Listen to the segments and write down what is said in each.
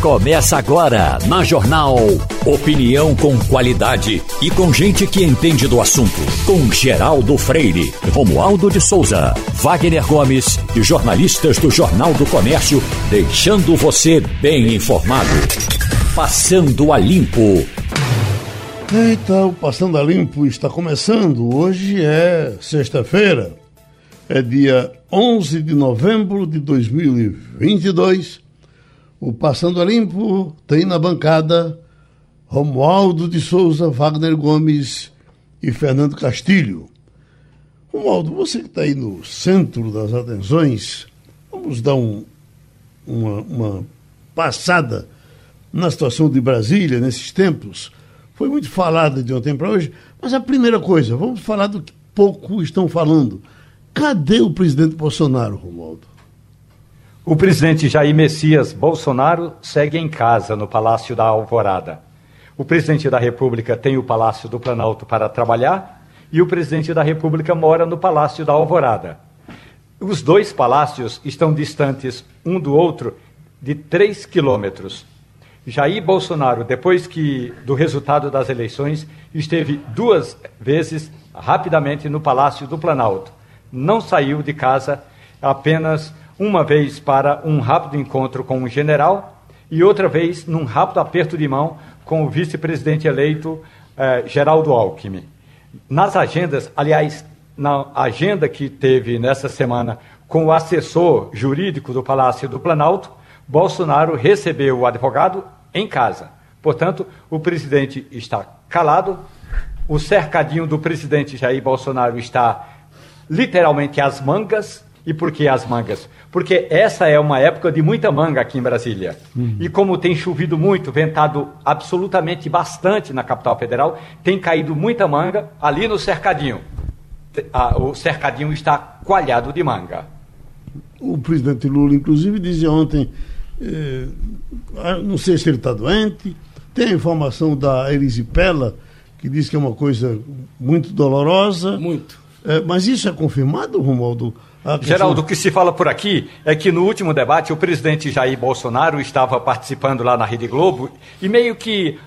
Começa agora na Jornal. Opinião com qualidade e com gente que entende do assunto. Com Geraldo Freire, Romualdo de Souza, Wagner Gomes e jornalistas do Jornal do Comércio, deixando você bem informado. Passando a Limpo. Eita, o Passando a Limpo está começando. Hoje é sexta-feira, é dia 11 de novembro de 2022. O Passando a Limpo tem na bancada Romualdo de Souza, Wagner Gomes e Fernando Castilho. Romualdo, você que está aí no centro das atenções, vamos dar um, uma, uma passada na situação de Brasília nesses tempos foi muito falada de ontem para hoje, mas a primeira coisa, vamos falar do que pouco estão falando. Cadê o presidente Bolsonaro, Romualdo? O presidente Jair Messias Bolsonaro segue em casa no Palácio da Alvorada. O presidente da República tem o Palácio do Planalto para trabalhar e o presidente da República mora no Palácio da Alvorada. Os dois palácios estão distantes um do outro de 3 quilômetros. Jair Bolsonaro, depois que do resultado das eleições, esteve duas vezes rapidamente no Palácio do Planalto. Não saiu de casa apenas uma vez para um rápido encontro com um general e outra vez num rápido aperto de mão com o vice-presidente eleito eh, Geraldo Alckmin. Nas agendas, aliás, na agenda que teve nessa semana com o assessor jurídico do Palácio do Planalto, Bolsonaro recebeu o advogado em casa. Portanto, o presidente está calado, o cercadinho do presidente Jair Bolsonaro está literalmente às mangas. E por que as mangas? Porque essa é uma época de muita manga aqui em Brasília. Uhum. E como tem chovido muito, ventado absolutamente bastante na capital federal, tem caído muita manga ali no cercadinho. O cercadinho está coalhado de manga. O presidente Lula, inclusive, dizia ontem é, não sei se ele está doente. Tem a informação da erisipela, que diz que é uma coisa muito dolorosa. Muito. É, mas isso é confirmado, Romualdo? Questão... Geraldo, o que se fala por aqui é que no último debate o presidente Jair Bolsonaro estava participando lá na Rede Globo e meio que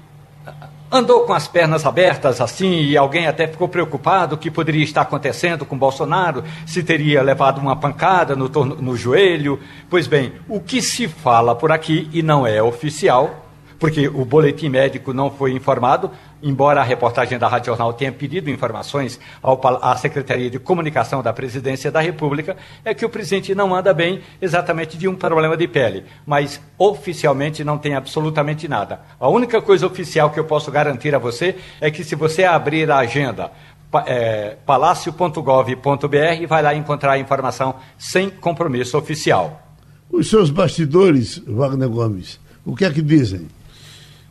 andou com as pernas abertas assim, e alguém até ficou preocupado o que poderia estar acontecendo com Bolsonaro, se teria levado uma pancada no, no joelho. Pois bem, o que se fala por aqui, e não é oficial, porque o boletim médico não foi informado, embora a reportagem da Rádio Jornal tenha pedido informações ao, à Secretaria de Comunicação da Presidência da República, é que o presidente não anda bem exatamente de um problema de pele, mas oficialmente não tem absolutamente nada. A única coisa oficial que eu posso garantir a você é que se você abrir a agenda é, palácio.gov.br, vai lá encontrar a informação sem compromisso oficial. Os seus bastidores, Wagner Gomes, o que é que dizem?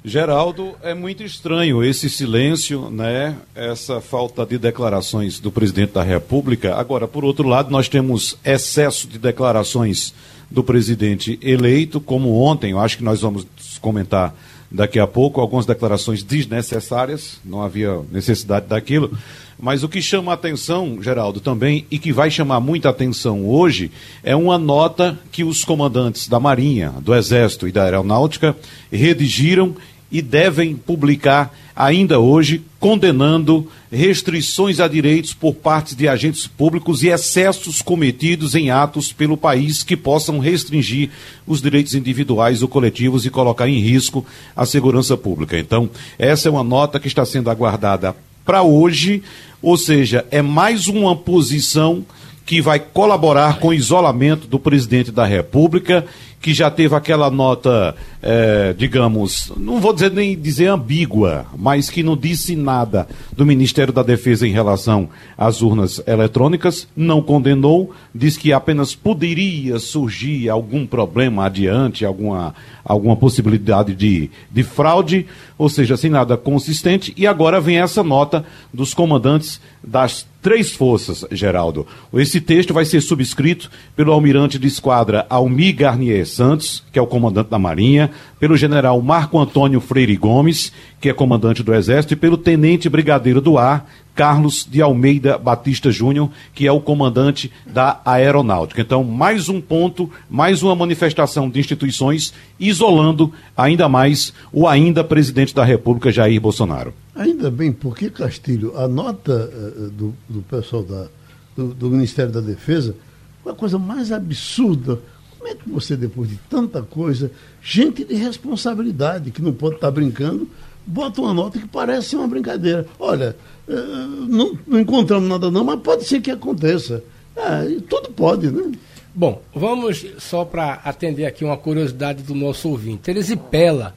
Geraldo, é muito estranho esse silêncio, né? Essa falta de declarações do presidente da República. Agora, por outro lado, nós temos excesso de declarações do presidente eleito, como ontem, eu acho que nós vamos comentar daqui a pouco, algumas declarações desnecessárias, não havia necessidade daquilo. Mas o que chama a atenção, Geraldo, também, e que vai chamar muita atenção hoje, é uma nota que os comandantes da Marinha, do Exército e da Aeronáutica redigiram e devem publicar ainda hoje, condenando restrições a direitos por parte de agentes públicos e excessos cometidos em atos pelo país que possam restringir os direitos individuais ou coletivos e colocar em risco a segurança pública. Então, essa é uma nota que está sendo aguardada para hoje, ou seja, é mais uma posição que vai colaborar com o isolamento do presidente da República que já teve aquela nota, é, digamos, não vou dizer nem dizer ambígua, mas que não disse nada do Ministério da Defesa em relação às urnas eletrônicas, não condenou, disse que apenas poderia surgir algum problema adiante, alguma, alguma possibilidade de, de fraude, ou seja, sem nada consistente, e agora vem essa nota dos comandantes das três forças, Geraldo. Esse texto vai ser subscrito pelo almirante de esquadra Almir Garnier Santos, que é o comandante da Marinha, pelo general Marco Antônio Freire Gomes, que é comandante do Exército, e pelo tenente brigadeiro do ar Carlos de Almeida Batista Júnior, que é o comandante da Aeronáutica. Então, mais um ponto, mais uma manifestação de instituições isolando ainda mais o ainda presidente da República, Jair Bolsonaro. Ainda bem, porque, Castilho, a nota uh, do, do, pessoal da, do, do Ministério da Defesa foi a coisa mais absurda. Como é que você, depois de tanta coisa, gente de responsabilidade, que não pode estar brincando, bota uma nota que parece uma brincadeira. Olha, eh, não, não encontramos nada não, mas pode ser que aconteça. É, tudo pode, né? Bom, vamos só para atender aqui uma curiosidade do nosso ouvinte. Elisipela,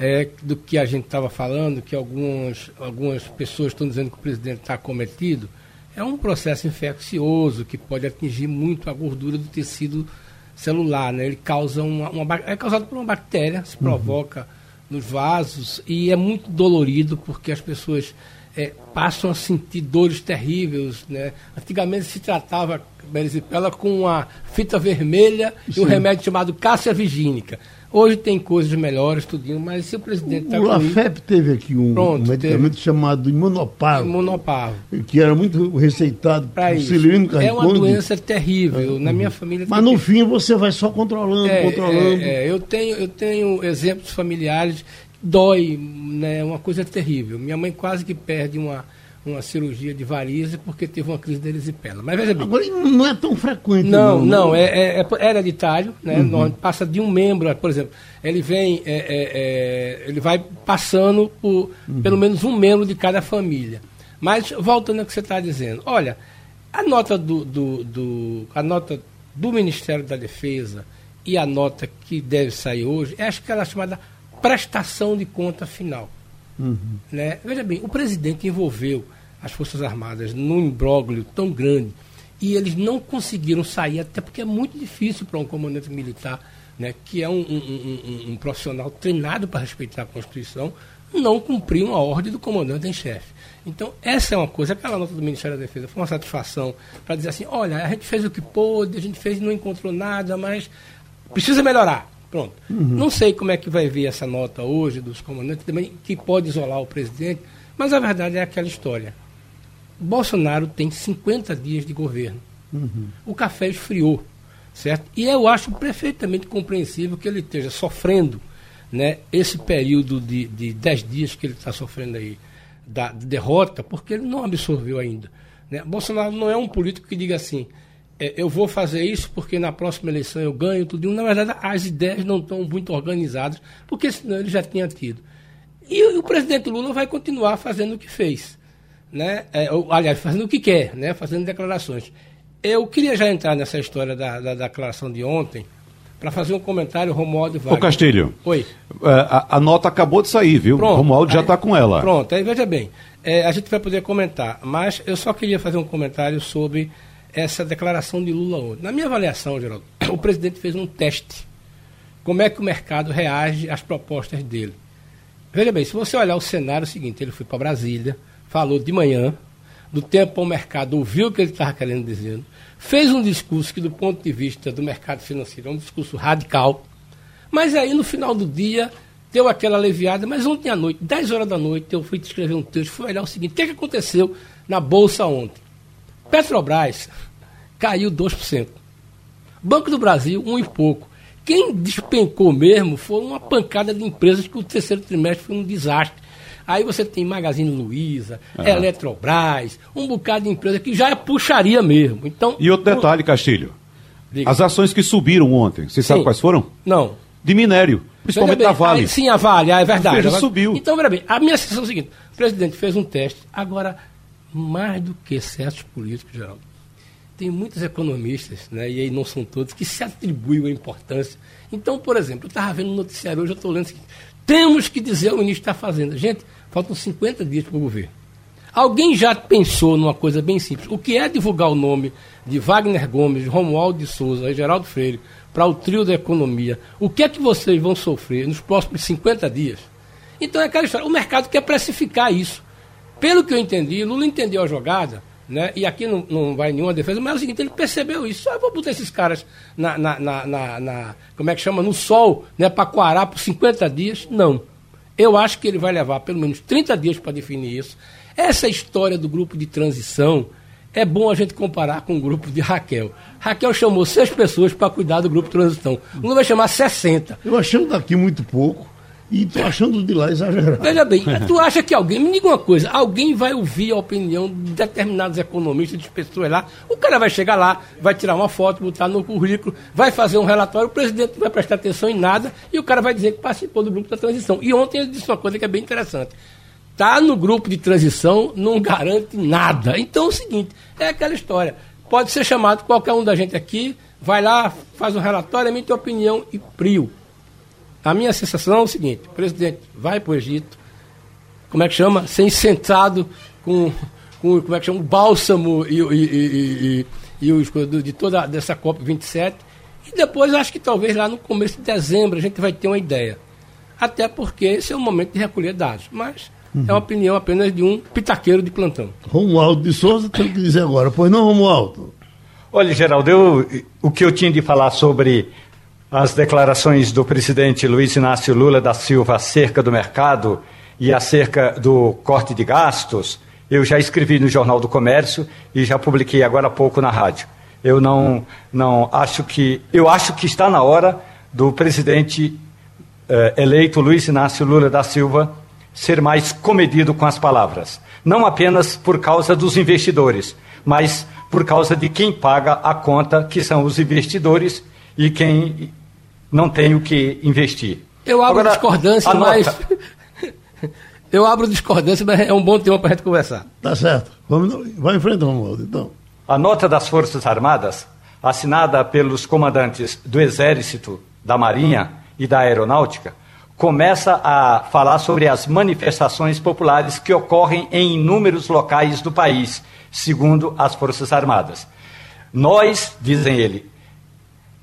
é, do que a gente estava falando, que algumas, algumas pessoas estão dizendo que o presidente está cometido, é um processo infeccioso que pode atingir muito a gordura do tecido celular. Né? Ele causa uma, uma é causado por uma bactéria, se uhum. provoca nos vasos e é muito dolorido porque as pessoas é, passam a sentir dores terríveis. Né? Antigamente se tratava berizipela com uma fita vermelha Sim. e um remédio chamado cássia vigínica. Hoje tem coisas melhores, tudinho, mas se o presidente está O Lafep teve aqui um, Pronto, um medicamento teve. chamado imunopavo. Imunopavo. Que era muito receitado para isso. É uma doença terrível. Na minha família. Mas no fim você vai só controlando, é, controlando. É, é, eu, tenho, eu tenho exemplos familiares. Dói, né? É uma coisa terrível. Minha mãe quase que perde uma uma cirurgia de varize porque teve uma crise de erisipela. Mas veja bem. Agora não é tão frequente. Não, não, não é, é, é, hereditário, né? Uhum. passa de um membro, por exemplo, ele vem, é, é, é, ele vai passando por uhum. pelo menos um membro de cada família. Mas voltando ao que você está dizendo, olha, a nota do, do, do, a nota do Ministério da Defesa e a nota que deve sair hoje, é acho que ela é chamada prestação de conta final. Uhum. Né? Veja bem, o presidente envolveu as Forças Armadas num imbróglio tão grande e eles não conseguiram sair, até porque é muito difícil para um comandante militar, né, que é um, um, um, um profissional treinado para respeitar a Constituição, não cumprir uma ordem do comandante em chefe. Então, essa é uma coisa, aquela nota do Ministério da Defesa foi uma satisfação para dizer assim, olha, a gente fez o que pôde, a gente fez e não encontrou nada, mas precisa melhorar. Pronto. Uhum. Não sei como é que vai ver essa nota hoje dos comandantes, também que pode isolar o presidente, mas a verdade é aquela história. Bolsonaro tem 50 dias de governo. Uhum. O café esfriou, certo? E eu acho perfeitamente compreensível que ele esteja sofrendo né, esse período de, de 10 dias que ele está sofrendo aí da de derrota, porque ele não absorveu ainda. Né? Bolsonaro não é um político que diga assim, é, eu vou fazer isso porque na próxima eleição eu ganho tudo. Na verdade, as ideias não estão muito organizadas, porque senão ele já tinha tido. E o, o presidente Lula vai continuar fazendo o que fez. Né? É, ou, aliás, fazendo o que quer, né? fazendo declarações. Eu queria já entrar nessa história da, da, da declaração de ontem, para fazer um comentário, Romualdo Wagner. Ô Castilho. Oi. É, a, a, nota acabou de sair, viu? Pronto, Romualdo já está com ela. Pronto, aí veja bem. É, a gente vai poder comentar, mas eu só queria fazer um comentário sobre essa declaração de Lula ontem. Na minha avaliação, Geraldo, o presidente fez um teste. Como é que o mercado reage às propostas dele? Veja bem, se você olhar o cenário é o seguinte, ele foi para Brasília, falou de manhã, do tempo ao mercado, ouviu o que ele estava querendo dizer, fez um discurso que, do ponto de vista do mercado financeiro, é um discurso radical, mas aí, no final do dia, deu aquela aliviada, mas ontem à noite, 10 horas da noite, eu fui escrever um texto, fui olhar o seguinte, o que, é que aconteceu na Bolsa ontem? Petrobras caiu 2%. Banco do Brasil, um e pouco. Quem despencou mesmo foi uma pancada de empresas que o terceiro trimestre foi um desastre. Aí você tem Magazine Luiza, uhum. Eletrobras, um bocado de empresa que já é puxaria mesmo. Então, e outro detalhe, Castilho. Diga. As ações que subiram ontem, você sabe quais foram? Não. De minério, principalmente bem, da Vale. Aí, sim, a Vale, é verdade. Já subiu. Então, veja bem, a minha sensação é a seguinte: o presidente fez um teste, agora mais do que certos políticos, Geraldo. Tem muitos economistas, né, e aí não são todos, que se atribuem a importância. Então, por exemplo, eu estava vendo no noticiário hoje, eu estou lendo o seguinte, temos que dizer o ministro está fazendo. Gente, faltam 50 dias para o governo. Alguém já pensou numa coisa bem simples? O que é divulgar o nome de Wagner Gomes, Romualdo de Souza e Geraldo Freire para o trio da economia? O que é que vocês vão sofrer nos próximos 50 dias? Então é aquela história. O mercado quer precificar isso. Pelo que eu entendi, Lula entendeu a jogada, né? E aqui não, não vai nenhuma defesa, mas é o seguinte, ele percebeu isso. Só vou botar esses caras na, na, na, na, como é que chama, no sol, né, para coarar por 50 dias. Não. Eu acho que ele vai levar pelo menos 30 dias para definir isso. Essa história do grupo de transição é bom a gente comparar com o grupo de Raquel. Raquel chamou seis pessoas para cuidar do grupo de transição. Lula vai chamar 60. Eu achando daqui muito pouco e tô achando de lá exagerado. Veja bem, tu acha que alguém, me diga uma coisa, alguém vai ouvir a opinião de determinados economistas, de pessoas lá, o cara vai chegar lá, vai tirar uma foto, botar no currículo, vai fazer um relatório, o presidente não vai prestar atenção em nada e o cara vai dizer que participou do grupo da transição. E ontem ele disse uma coisa que é bem interessante. Tá no grupo de transição não garante nada. Então é o seguinte, é aquela história. Pode ser chamado qualquer um da gente aqui, vai lá, faz um relatório, emite opinião e prio. A minha sensação é o seguinte: o presidente vai para o Egito, como é que chama? Sem sentado com, com como é que chama? o bálsamo e, e, e, e, os de toda dessa COP 27. E depois acho que talvez lá no começo de dezembro a gente vai ter uma ideia. Até porque esse é o momento de recolher dados. Mas uhum. é uma opinião apenas de um pitaqueiro de plantão. Romualdo de Souza tem que dizer agora, pois não, Romualdo? Olha, Geraldo, eu, o que eu tinha de falar sobre as declarações do presidente Luiz Inácio Lula da Silva acerca do mercado e acerca do corte de gastos, eu já escrevi no Jornal do Comércio e já publiquei agora há pouco na rádio. Eu não, não acho que. Eu acho que está na hora do presidente eh, eleito Luiz Inácio Lula da Silva ser mais comedido com as palavras. Não apenas por causa dos investidores, mas por causa de quem paga a conta, que são os investidores e quem não tem o que investir. Eu abro Agora, discordância, mas. Eu abro discordância, mas é um bom tema para a gente conversar. Tá certo. Vamos, vai em frente, Romualdo, então. A nota das Forças Armadas, assinada pelos comandantes do Exército, da Marinha e da Aeronáutica, começa a falar sobre as manifestações populares que ocorrem em inúmeros locais do país, segundo as Forças Armadas. Nós, dizem ele,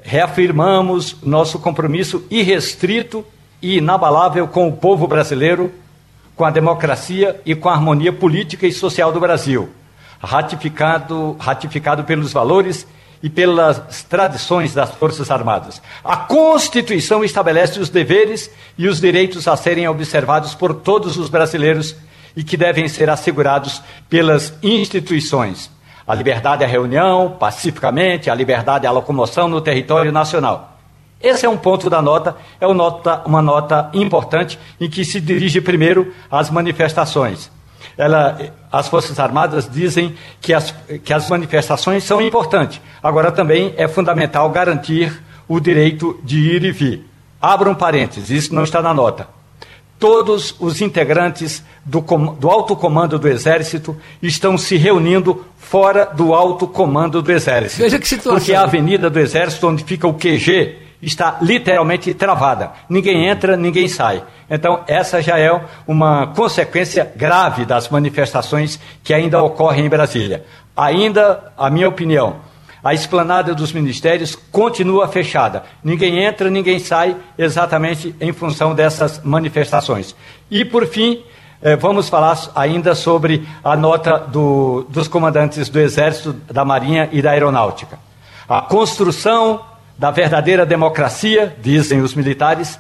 reafirmamos nosso compromisso irrestrito e inabalável com o povo brasileiro, com a democracia e com a harmonia política e social do Brasil, ratificado, ratificado pelos valores e pelas tradições das Forças Armadas. A Constituição estabelece os deveres e os direitos a serem observados por todos os brasileiros e que devem ser assegurados pelas instituições a liberdade à reunião, pacificamente, a liberdade à locomoção no território nacional. Esse é um ponto da nota, é uma nota, uma nota importante em que se dirige primeiro às manifestações. Ela, as Forças Armadas dizem que as, que as manifestações são importantes. Agora também é fundamental garantir o direito de ir e vir. Abra um parênteses, isso não está na nota todos os integrantes do, do, alto comando do Exército estão se reunindo fora do alto comando do Exército. Veja que situação. Porque a avenida do Exército, onde fica o QG, está literalmente travada. Ninguém entra, ninguém sai. Então, essa já é uma consequência grave das manifestações que ainda ocorrem em Brasília. Ainda, a minha opinião, a esplanada dos ministérios continua fechada. Ninguém entra, ninguém sai, exatamente em função dessas manifestações. E, por fim, eh, vamos falar ainda sobre a nota do, dos comandantes do Exército, da Marinha e da Aeronáutica. A construção da verdadeira democracia, dizem os militares,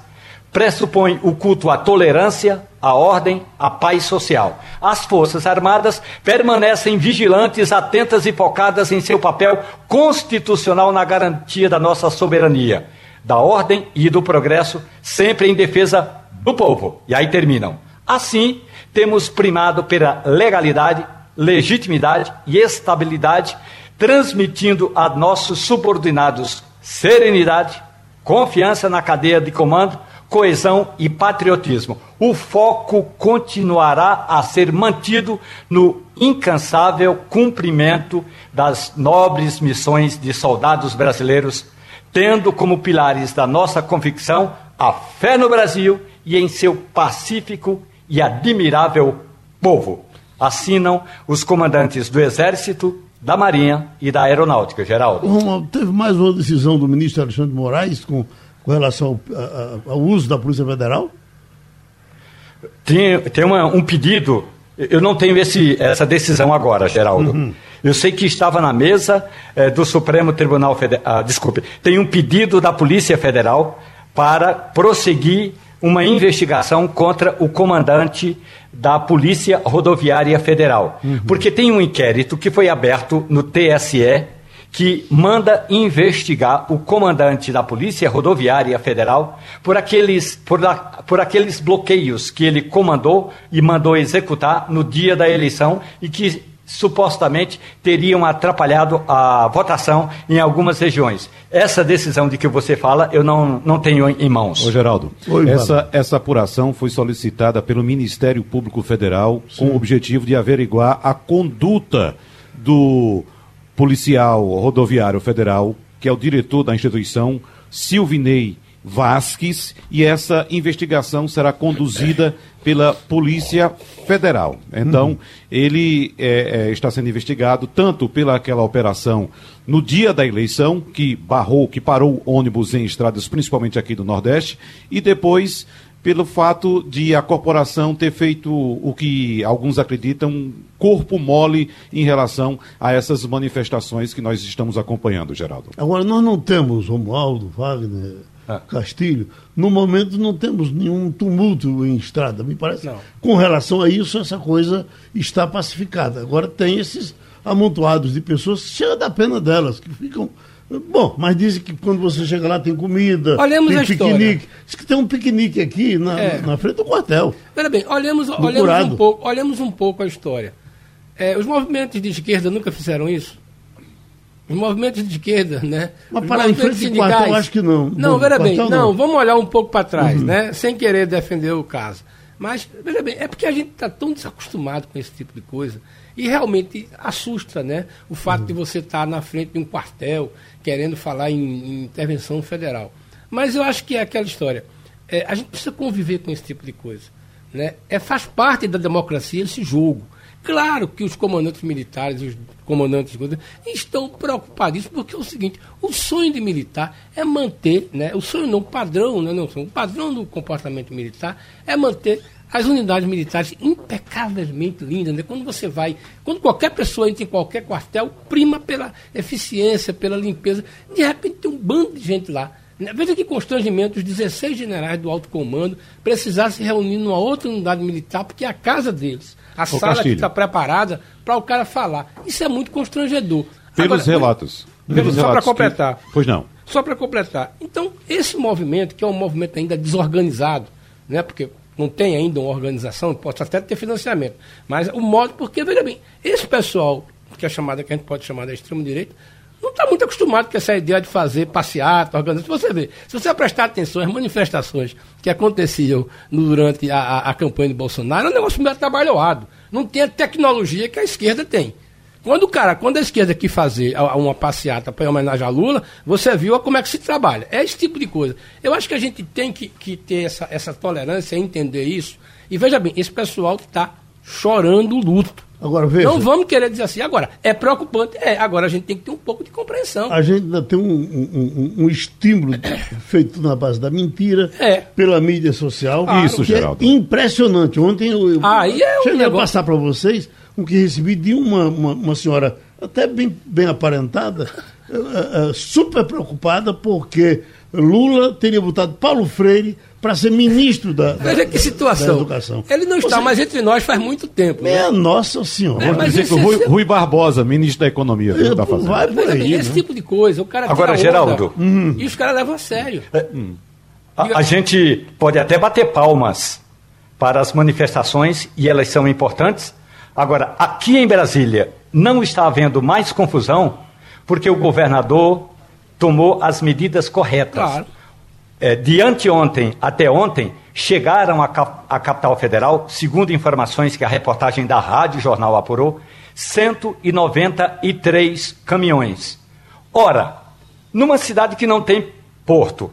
pressupõe o culto à tolerância, à ordem, à paz social. As Forças Armadas permanecem vigilantes, atentas e focadas em seu papel constitucional na garantia da nossa soberania, da ordem e do progresso, sempre em defesa do povo. E aí terminam. Assim, temos primado pela legalidade, legitimidade e estabilidade, transmitindo a nossos subordinados serenidade, confiança na cadeia de comando coesão e patriotismo. O foco continuará a ser mantido no incansável cumprimento das nobres missões de soldados brasileiros, tendo como pilares da nossa convicção a fé no Brasil e em seu pacífico e admirável povo. Assinam os comandantes do Exército, da Marinha e da Aeronáutica, Geraldo. Teve mais uma decisão do ministro Alexandre Moraes com com relação ao, ao uso da Polícia Federal? Tem, tem uma, um pedido, eu não tenho esse, essa decisão agora, Geraldo. Uhum. Eu sei que estava na mesa é, do Supremo Tribunal Federal. Ah, desculpe, tem um pedido da Polícia Federal para prosseguir uma investigação contra o comandante da Polícia Rodoviária Federal. Uhum. Porque tem um inquérito que foi aberto no TSE que manda investigar o comandante da Polícia Rodoviária Federal por aqueles, por, a, por aqueles bloqueios que ele comandou e mandou executar no dia da eleição e que supostamente teriam atrapalhado a votação em algumas regiões. Essa decisão de que você fala, eu não, não tenho em mãos. Ô, Geraldo, Oi, essa, essa apuração foi solicitada pelo Ministério Público Federal Sim. com o objetivo de averiguar a conduta do policial rodoviário federal, que é o diretor da instituição, Silvinei Vasques, e essa investigação será conduzida pela Polícia Federal. Então, uhum. ele é, é, está sendo investigado tanto pela aquela operação no dia da eleição, que barrou, que parou ônibus em estradas, principalmente aqui do Nordeste, e depois pelo fato de a corporação ter feito o que alguns acreditam corpo mole em relação a essas manifestações que nós estamos acompanhando, Geraldo. Agora, nós não temos, Romualdo, Wagner, ah. Castilho, no momento não temos nenhum tumulto em estrada, me parece. Não. Com relação a isso, essa coisa está pacificada. Agora tem esses amontoados de pessoas, chega da pena delas, que ficam Bom, mas dizem que quando você chega lá tem comida, olhemos tem piquenique. História. Diz que tem um piquenique aqui na, é. na frente do quartel. Veja bem, olhemos, olhemos, um, pouco, olhemos um pouco a história. É, os movimentos de esquerda nunca fizeram isso? Os movimentos de esquerda, né? Mas para em frente do quartel, acho que não. Não, veja bem, não, não, vamos olhar um pouco para trás, uhum. né? Sem querer defender o caso. Mas, veja bem, é porque a gente está tão desacostumado com esse tipo de coisa. E realmente assusta, né? O fato uhum. de você estar tá na frente de um quartel querendo falar em, em, intervenção federal. Mas eu acho que é aquela história. É, a gente precisa conviver com esse tipo de coisa. Né? É, faz parte da democracia esse jogo. Claro que os comandantes militares, os comandantes estão preocupadíssimos, porque é o seguinte, o sonho de militar é manter, né, o sonho não, o padrão, né, não, o padrão do comportamento militar é manter as unidades militares impecavelmente lindas. Né? Quando você vai, quando qualquer pessoa entra em qualquer quartel, prima pela eficiência, pela limpeza. De repente tem um bando de gente lá. Né? Veja que constrangimento os 16 generais do alto comando precisar se reunir numa outra unidade militar, porque é a casa deles. A Ô, sala Castilho. que está preparada para o cara falar. Isso é muito constrangedor. Pelos Agora, relatos. Pelos só para completar. Que... Pois não. Só para completar. Então, esse movimento, que é um movimento ainda desorganizado, né? porque não tem ainda uma organização, pode até ter financiamento. Mas o modo, porque, veja bem, esse pessoal, que é chamada, que a gente pode chamar de extremo-direita, não está muito acostumado com essa ideia de fazer passeata, organização. Você vê, se você prestar atenção às manifestações que aconteciam durante a, a, a campanha de Bolsonaro, é um negócio meio trabalhoado. Não tem a tecnologia que a esquerda tem. Quando o cara, quando a esquerda quis fazer uma passeata para homenagem a Lula, você viu como é que se trabalha. É esse tipo de coisa. Eu acho que a gente tem que, que ter essa, essa tolerância, entender isso. E veja bem, esse pessoal está chorando luto. Agora, veja. Não vamos querer dizer assim. Agora, é preocupante? É. Agora, a gente tem que ter um pouco de compreensão. A gente ainda tem um, um, um, um estímulo feito na base da mentira, é. pela mídia social. Ah, Isso, é Geraldo. É impressionante. Ontem eu, eu Aí é um cheguei negócio... a passar para vocês o que recebi de uma, uma, uma senhora até bem, bem aparentada, uh, uh, super preocupada porque Lula teria votado Paulo Freire para ser ministro da, Veja que situação. Da educação. Ele não está Você... mais entre nós faz muito tempo. Né? Nossa Senhora. É, mas dizer que o Rui, Rui, Barbosa, ministro da Economia, é, está fazendo. Vai por aí, esse né? tipo de coisa. O cara Agora, Geraldo. Hum. E os caras levam a sério. É, hum. a, a gente pode até bater palmas para as manifestações, e elas são importantes, Agora, aqui em Brasília, não está havendo mais confusão porque o governador tomou as medidas corretas. Claro. É, de anteontem até ontem, chegaram à, capital federal, segundo informações que a reportagem da Rádio Jornal apurou, 193 caminhões. Ora, numa cidade que não tem porto,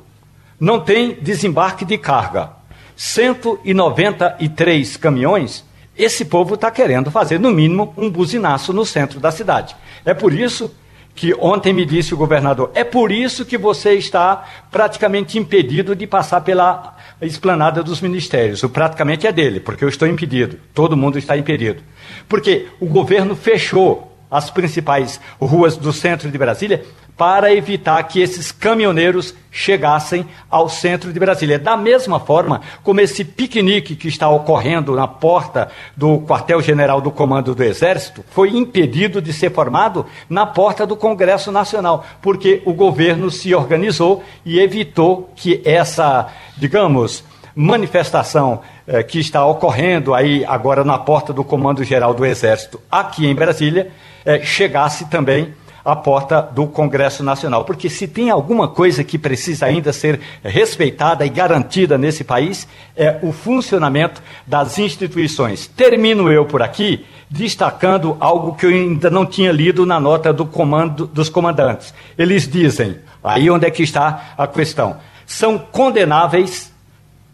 não tem desembarque de carga, 193 caminhões esse povo está querendo fazer, no mínimo, um buzinaço no centro da cidade. É por isso que ontem me disse o governador, é por isso que você está praticamente impedido de passar pela esplanada dos ministérios. O praticamente é dele, porque eu estou impedido. Todo mundo está impedido. Porque o governo fechou as principais ruas do centro de Brasília para evitar que esses caminhoneiros chegassem ao centro de Brasília. Da mesma forma como esse piquenique que está ocorrendo na porta do quartel-general do Comando do Exército foi impedido de ser formado na porta do Congresso Nacional, porque o governo se organizou e evitou que essa, digamos, manifestação eh, que está ocorrendo aí agora na porta do Comando Geral do Exército aqui em Brasília eh, chegasse também a porta do Congresso Nacional. Porque se tem alguma coisa que precisa ainda ser respeitada e garantida nesse país, é o funcionamento das instituições. Termino eu por aqui destacando algo que eu ainda não tinha lido na nota do comando dos comandantes. Eles dizem, aí onde é que está a questão, são condenáveis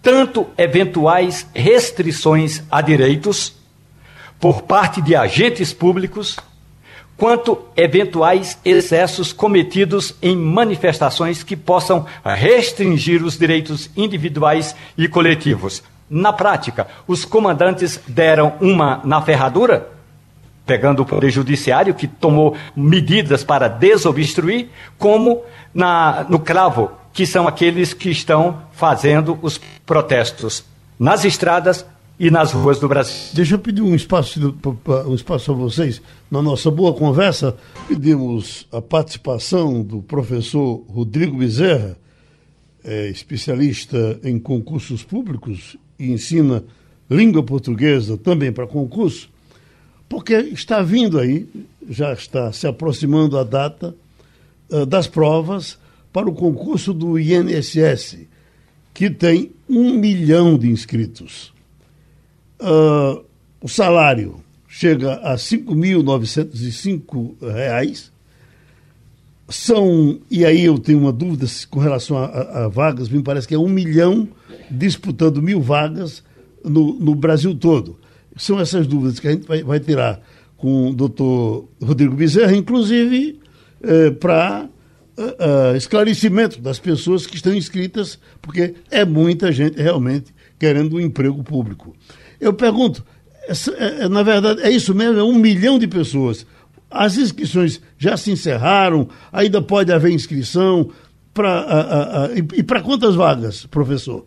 tanto eventuais restrições a direitos por parte de agentes públicos quanto eventuais excessos cometidos em manifestações que possam restringir os direitos individuais e coletivos. Na prática, os comandantes deram uma na ferradura, pegando o Poder Judiciário, que tomou medidas para desobstruir, como na, no cravo, que são aqueles que estão fazendo os protestos nas estradas, e nas ruas do Brasil. Deixa eu pedir um espaço, um espaço a vocês. Na nossa boa conversa, pedimos a participação do professor Rodrigo Bezerra, é, especialista em concursos públicos e ensina língua portuguesa também para concurso, porque está vindo aí, já está se aproximando a data uh, das provas para o concurso do INSS, que tem um milhão de inscritos. Uh, o salário chega a R$ 5.905. São, e aí eu tenho uma dúvida com relação a, a, a, vagas, me parece que é um milhão disputando mil vagas no, no Brasil todo. São essas dúvidas que a gente vai, vai tirar com o doutor Rodrigo Bezerra, inclusive eh, para uh, uh, esclarecimento das pessoas que estão inscritas, porque é muita gente realmente querendo um emprego público. Eu pergunto, é, é, na verdade, é isso mesmo? É um milhão de pessoas. As inscrições já se encerraram, ainda pode haver inscrição. Pra, e, e para quantas vagas, professor?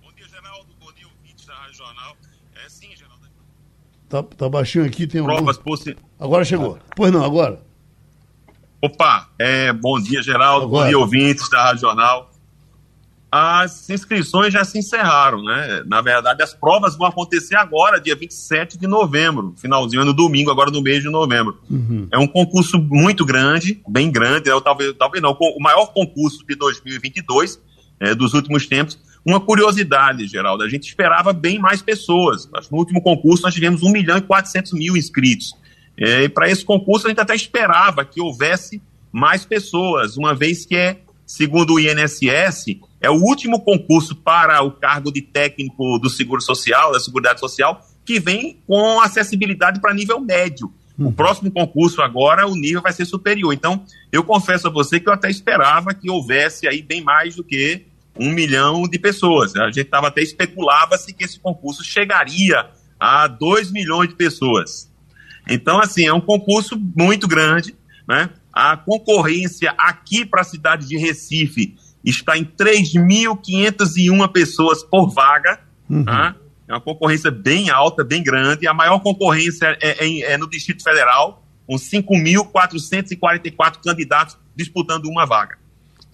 Bom dia, Geraldo. Bom dia, ouvintes da Rádio Jornal. É sim, Geraldo. Tá, tá baixinho aqui, tem Provas algum... possi... Agora chegou. Pois não, agora. Opa, é, bom dia, Geraldo. Agora. Bom dia, ouvintes da Rádio Jornal as inscrições já se encerraram, né? Na verdade, as provas vão acontecer agora, dia 27 de novembro, finalzinho, no domingo, agora no mês de novembro. Uhum. É um concurso muito grande, bem grande, é, talvez, talvez não, o maior concurso de 2022, é, dos últimos tempos. Uma curiosidade, Geraldo, a gente esperava bem mais pessoas. No último concurso nós tivemos 1 milhão e 400 mil inscritos. É, e para esse concurso a gente até esperava que houvesse mais pessoas, uma vez que é, segundo o INSS, é o último concurso para o cargo de técnico do Seguro Social, da Seguridade Social, que vem com acessibilidade para nível médio. O hum. próximo concurso agora, o nível vai ser superior. Então, eu confesso a você que eu até esperava que houvesse aí bem mais do que um milhão de pessoas. A gente estava até especulava-se que esse concurso chegaria a dois milhões de pessoas. Então, assim, é um concurso muito grande, né? A concorrência aqui para a cidade de Recife está em 3.501 pessoas por vaga. Uhum. Tá? É uma concorrência bem alta, bem grande. A maior concorrência é, é, é no Distrito Federal, com 5.444 candidatos disputando uma vaga.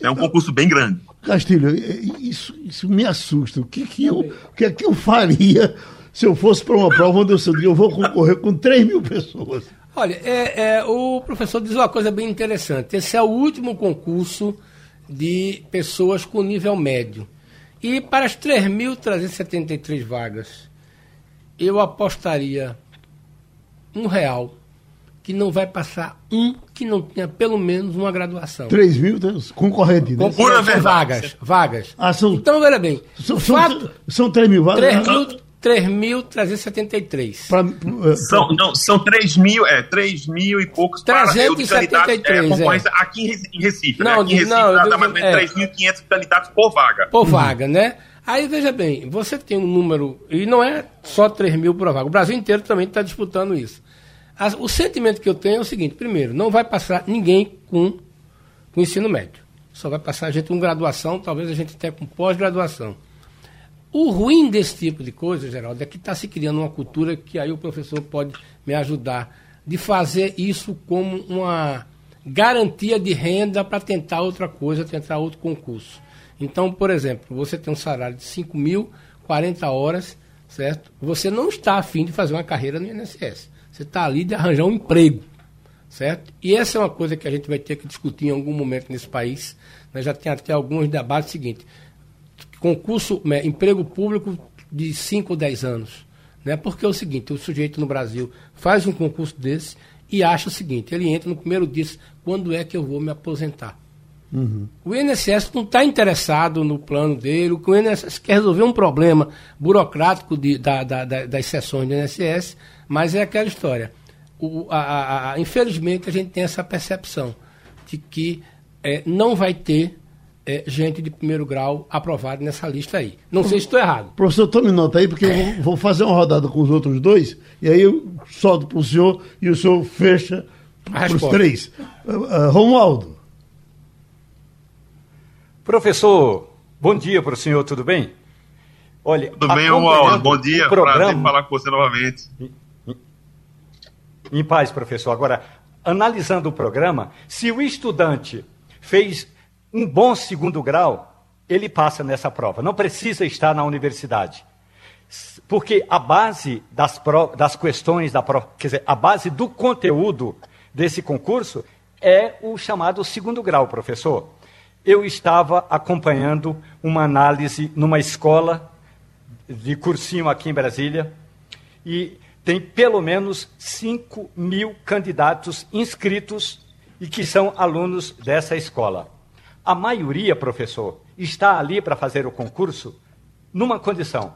É um então, concurso bem grande. Castilho, isso, isso me assusta. O que, que, eu, o que é que eu faria se eu fosse para uma prova onde eu sabia eu vou concorrer com 3 mil pessoas? Olha, é, é, o professor diz uma coisa bem interessante. Esse é o último concurso de pessoas com nível médio. E para as 3.373 vagas, eu apostaria um real que não vai passar um que não tenha pelo menos uma graduação. 3 mil concorrente, né? Pura vagas, vagas. Ah, são, então, olha bem, são, fato, são 3 mil vagas? 3 mil, 3.373. Eh, são, não, são 3 mil, é, 3 mil e poucos 373, para é, é. aqui em Recife. Não, né? Aqui em Recife não, dá, mais ou menos é. 3.500 candidatos por vaga. Por vaga, né? Aí veja bem, você tem um número, e não é só 3 mil por vaga, o Brasil inteiro também está disputando isso. As, o sentimento que eu tenho é o seguinte: primeiro, não vai passar ninguém com, com ensino médio. Só vai passar a gente com graduação, talvez a gente até com pós-graduação. O ruim desse tipo de coisa, Geraldo, é que está se criando uma cultura que aí o professor pode me ajudar, de fazer isso como uma garantia de renda para tentar outra coisa, tentar outro concurso. Então, por exemplo, você tem um salário de 5 mil, 40 horas, certo? Você não está afim de fazer uma carreira no INSS. Você está ali de arranjar um emprego, certo? E essa é uma coisa que a gente vai ter que discutir em algum momento nesse país. Nós já tem até alguns debates seguintes concurso, né, emprego público de 5 ou 10 anos. Né? Porque é o seguinte, o sujeito no Brasil faz um concurso desse e acha o seguinte, ele entra no primeiro dia, quando é que eu vou me aposentar? Uhum. O INSS não está interessado no plano dele, o INSS quer resolver um problema burocrático de, da, da, da, das sessões do INSS, mas é aquela história. O, a, a, a, infelizmente, a gente tem essa percepção de que é, não vai ter é, gente de primeiro grau aprovada nessa lista aí. Não sei se estou errado. Professor, tome nota aí, porque eu vou fazer uma rodada com os outros dois, e aí eu solto para o senhor e o senhor fecha para os três. Uh, uh, Romualdo. Professor, bom dia para o senhor, tudo bem? Olha, tudo bem, Romualdo? Bom dia, programa... prazer falar com você novamente. Em, em, em paz, professor. Agora, analisando o programa, se o estudante fez um bom segundo grau, ele passa nessa prova. Não precisa estar na universidade. Porque a base das, pro, das questões da prova, quer dizer, a base do conteúdo desse concurso é o chamado segundo grau, professor. Eu estava acompanhando uma análise numa escola de cursinho aqui em Brasília e tem pelo menos 5 mil candidatos inscritos e que são alunos dessa escola. A maioria, professor, está ali para fazer o concurso numa condição.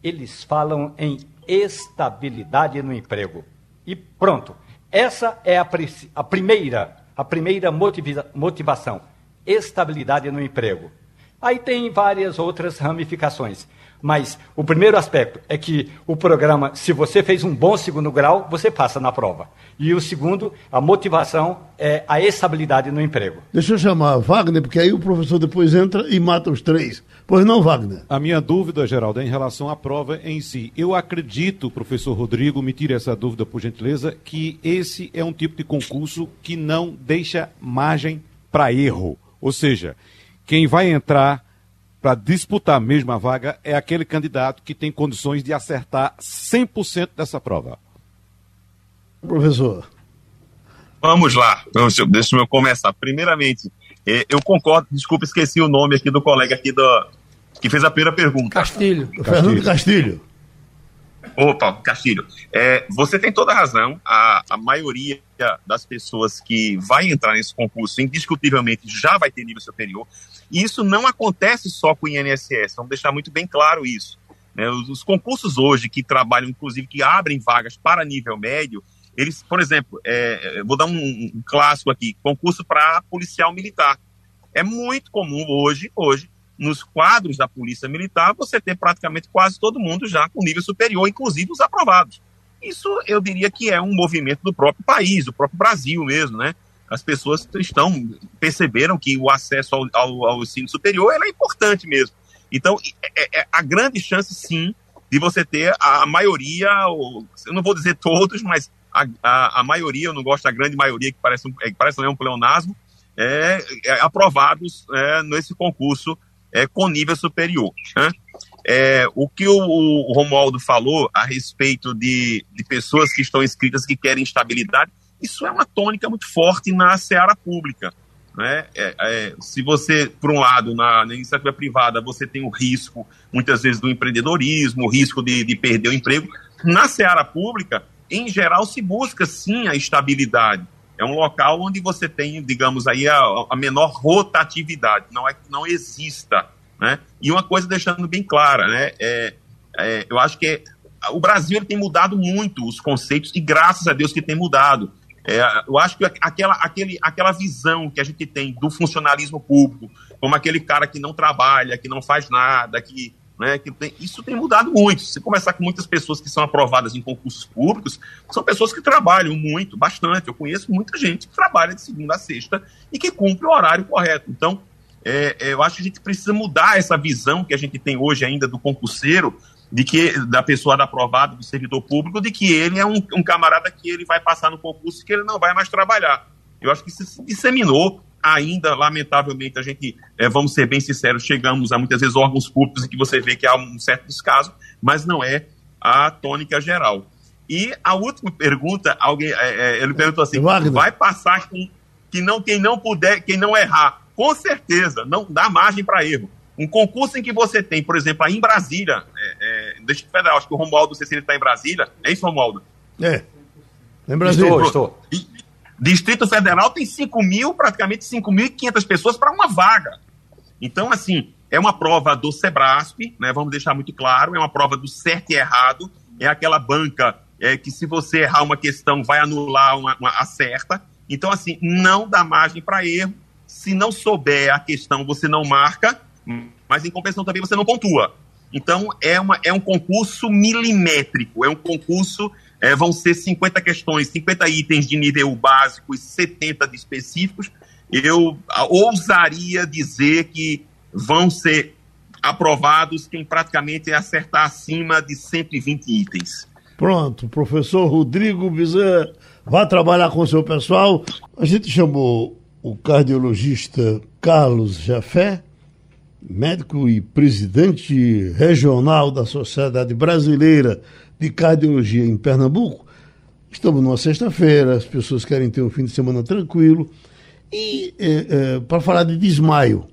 Eles falam em estabilidade no emprego. E pronto. Essa é a, a primeira, a primeira motiva motivação. Estabilidade no emprego. Aí tem várias outras ramificações. Mas o primeiro aspecto é que o programa, se você fez um bom segundo grau, você passa na prova. E o segundo, a motivação é a estabilidade no emprego. Deixa eu chamar Wagner, porque aí o professor depois entra e mata os três. Pois não, Wagner? A minha dúvida, Geraldo, é em relação à prova em si. Eu acredito, professor Rodrigo, me tire essa dúvida por gentileza, que esse é um tipo de concurso que não deixa margem para erro. Ou seja, quem vai entrar para disputar a mesma vaga é aquele candidato que tem condições de acertar 100% dessa prova. Professor. Vamos lá, deixa eu começar. Primeiramente, é, eu concordo, desculpa, esqueci o nome aqui do colega aqui do, que fez a primeira pergunta. Castilho. Castilho. Fernando Castilho. Opa, Castilho, é, você tem toda a razão. A, a maioria das pessoas que vai entrar nesse concurso, indiscutivelmente, já vai ter nível superior. E isso não acontece só com o INSS, vamos deixar muito bem claro isso. Né? Os, os, concursos hoje que trabalham, inclusive, que abrem vagas para nível médio, eles, por exemplo, é, é vou dar um, um clássico aqui: concurso para policial militar. É muito comum hoje, hoje, nos quadros da Polícia Militar, você ter praticamente quase todo mundo já com nível superior, inclusive os aprovados. Isso eu diria que é um movimento do próprio país, do próprio Brasil mesmo, né? As pessoas estão perceberam que o acesso ao, ao, ao ensino superior é importante mesmo. Então, é, é, a grande chance, sim, de você ter a maioria, ou, eu não vou dizer todos, mas a, a, a maioria, eu não gosto da grande maioria, que parece um, é, parece um pleonasmo, é, é, aprovados é, nesse concurso é, com nível superior. Né? É, o que o, o, Romualdo falou a respeito de, de pessoas que estão inscritas que querem estabilidade, isso é uma tônica muito forte na seara pública. Né? É, é, se você, por um lado, na, na, iniciativa privada, você tem o risco, muitas vezes, do empreendedorismo, o risco de, de perder o emprego, na seara pública, em geral, se busca sim a estabilidade. É um local onde você tem, digamos aí, a, a menor rotatividade. Não é que não exista, né? E uma coisa deixando bem clara, né? É, é, eu acho que o Brasil tem mudado muito os conceitos e graças a Deus que tem mudado. É, eu acho que aquela, aquele, aquela visão que a gente tem do funcionalismo público, como aquele cara que não trabalha, que não faz nada, que né, que tem, isso tem mudado muito. Se conversar com muitas pessoas que são aprovadas em concursos públicos, são pessoas que trabalham muito, bastante. Eu conheço muita gente que trabalha de segunda a sexta e que cumpre o horário correto. Então, é, é, eu acho que a gente precisa mudar essa visão que a gente tem hoje ainda do concurseiro, de que da pessoa da aprovada, do servidor público, de que ele é um, um camarada que ele vai passar no concurso e que ele não vai mais trabalhar. Eu acho que isso se disseminou ainda, lamentavelmente, a gente, é, vamos ser bem sinceros, chegamos a muitas vezes órgãos públicos em que você vê que há um certo descaso, mas não é a tônica geral. E a última pergunta, alguém, é, é, ele perguntou assim, vai passar quem, que não, quem não puder, quem não errar? Com certeza, não dá margem para erro. Um concurso em que você tem, por exemplo, aí em Brasília, Distrito Federal, acho que o Romualdo, não sei se ele está em Brasília, é isso, Romualdo? É, em Brasília. Estou, estou. Distrito Federal tem 5 mil, praticamente 5.500 pessoas para uma vaga. Então, assim, é uma prova do Sebrasp, né, vamos deixar muito claro, é uma prova do certo e errado, é aquela banca é, que se você errar uma questão vai anular uma, uma a certa. Então, assim, não dá margem para erro. Se não souber a questão, você não marca, mas em compensação também você não pontua. Então, é, uma, é um concurso milimétrico, é um concurso é, vão ser 50 questões, 50 itens de nível básico e 70 de específicos. Eu ousaria dizer que vão ser aprovados quem praticamente acertar acima de 120 itens. Pronto, professor Rodrigo Bizet, vá trabalhar com o seu pessoal. A gente chamou o cardiologista Carlos Jafé, médico e presidente regional da Sociedade Brasileira de cardiologia em Pernambuco. Estamos numa sexta-feira, as pessoas querem ter um fim de semana tranquilo. E é, é, para falar de desmaio,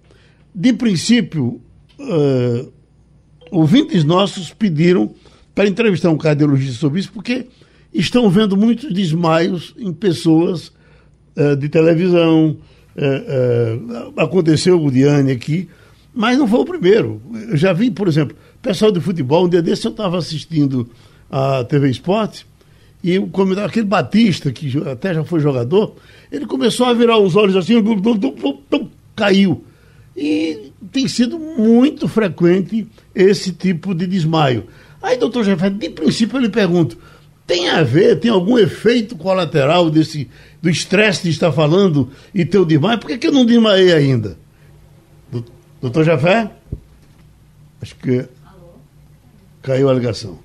de princípio, é, ouvintes nossos pediram para entrevistar um cardiologista sobre isso, porque estão vendo muitos desmaios em pessoas é, de televisão. É, é, aconteceu o Diane aqui, mas não foi o primeiro. Eu já vi, por exemplo, pessoal de futebol, um dia desse eu estava assistindo a TV Esporte, e o aquele Batista, que até já foi jogador, ele começou a virar os olhos assim, caiu. E tem sido muito frequente esse tipo de desmaio. Aí, doutor Jefferson, de princípio eu lhe pergunto, tem a ver, tem algum efeito colateral desse, do estresse de estar falando e ter o desmaio? Por que, que eu não desmaiei ainda? Doutor Jafé? Acho que caiu a ligação.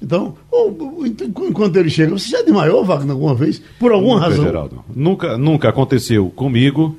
Então, enquanto ele chega, você já desmaiou, Wagner, alguma vez? Por alguma nunca, razão? Geraldo. Nunca, nunca aconteceu comigo.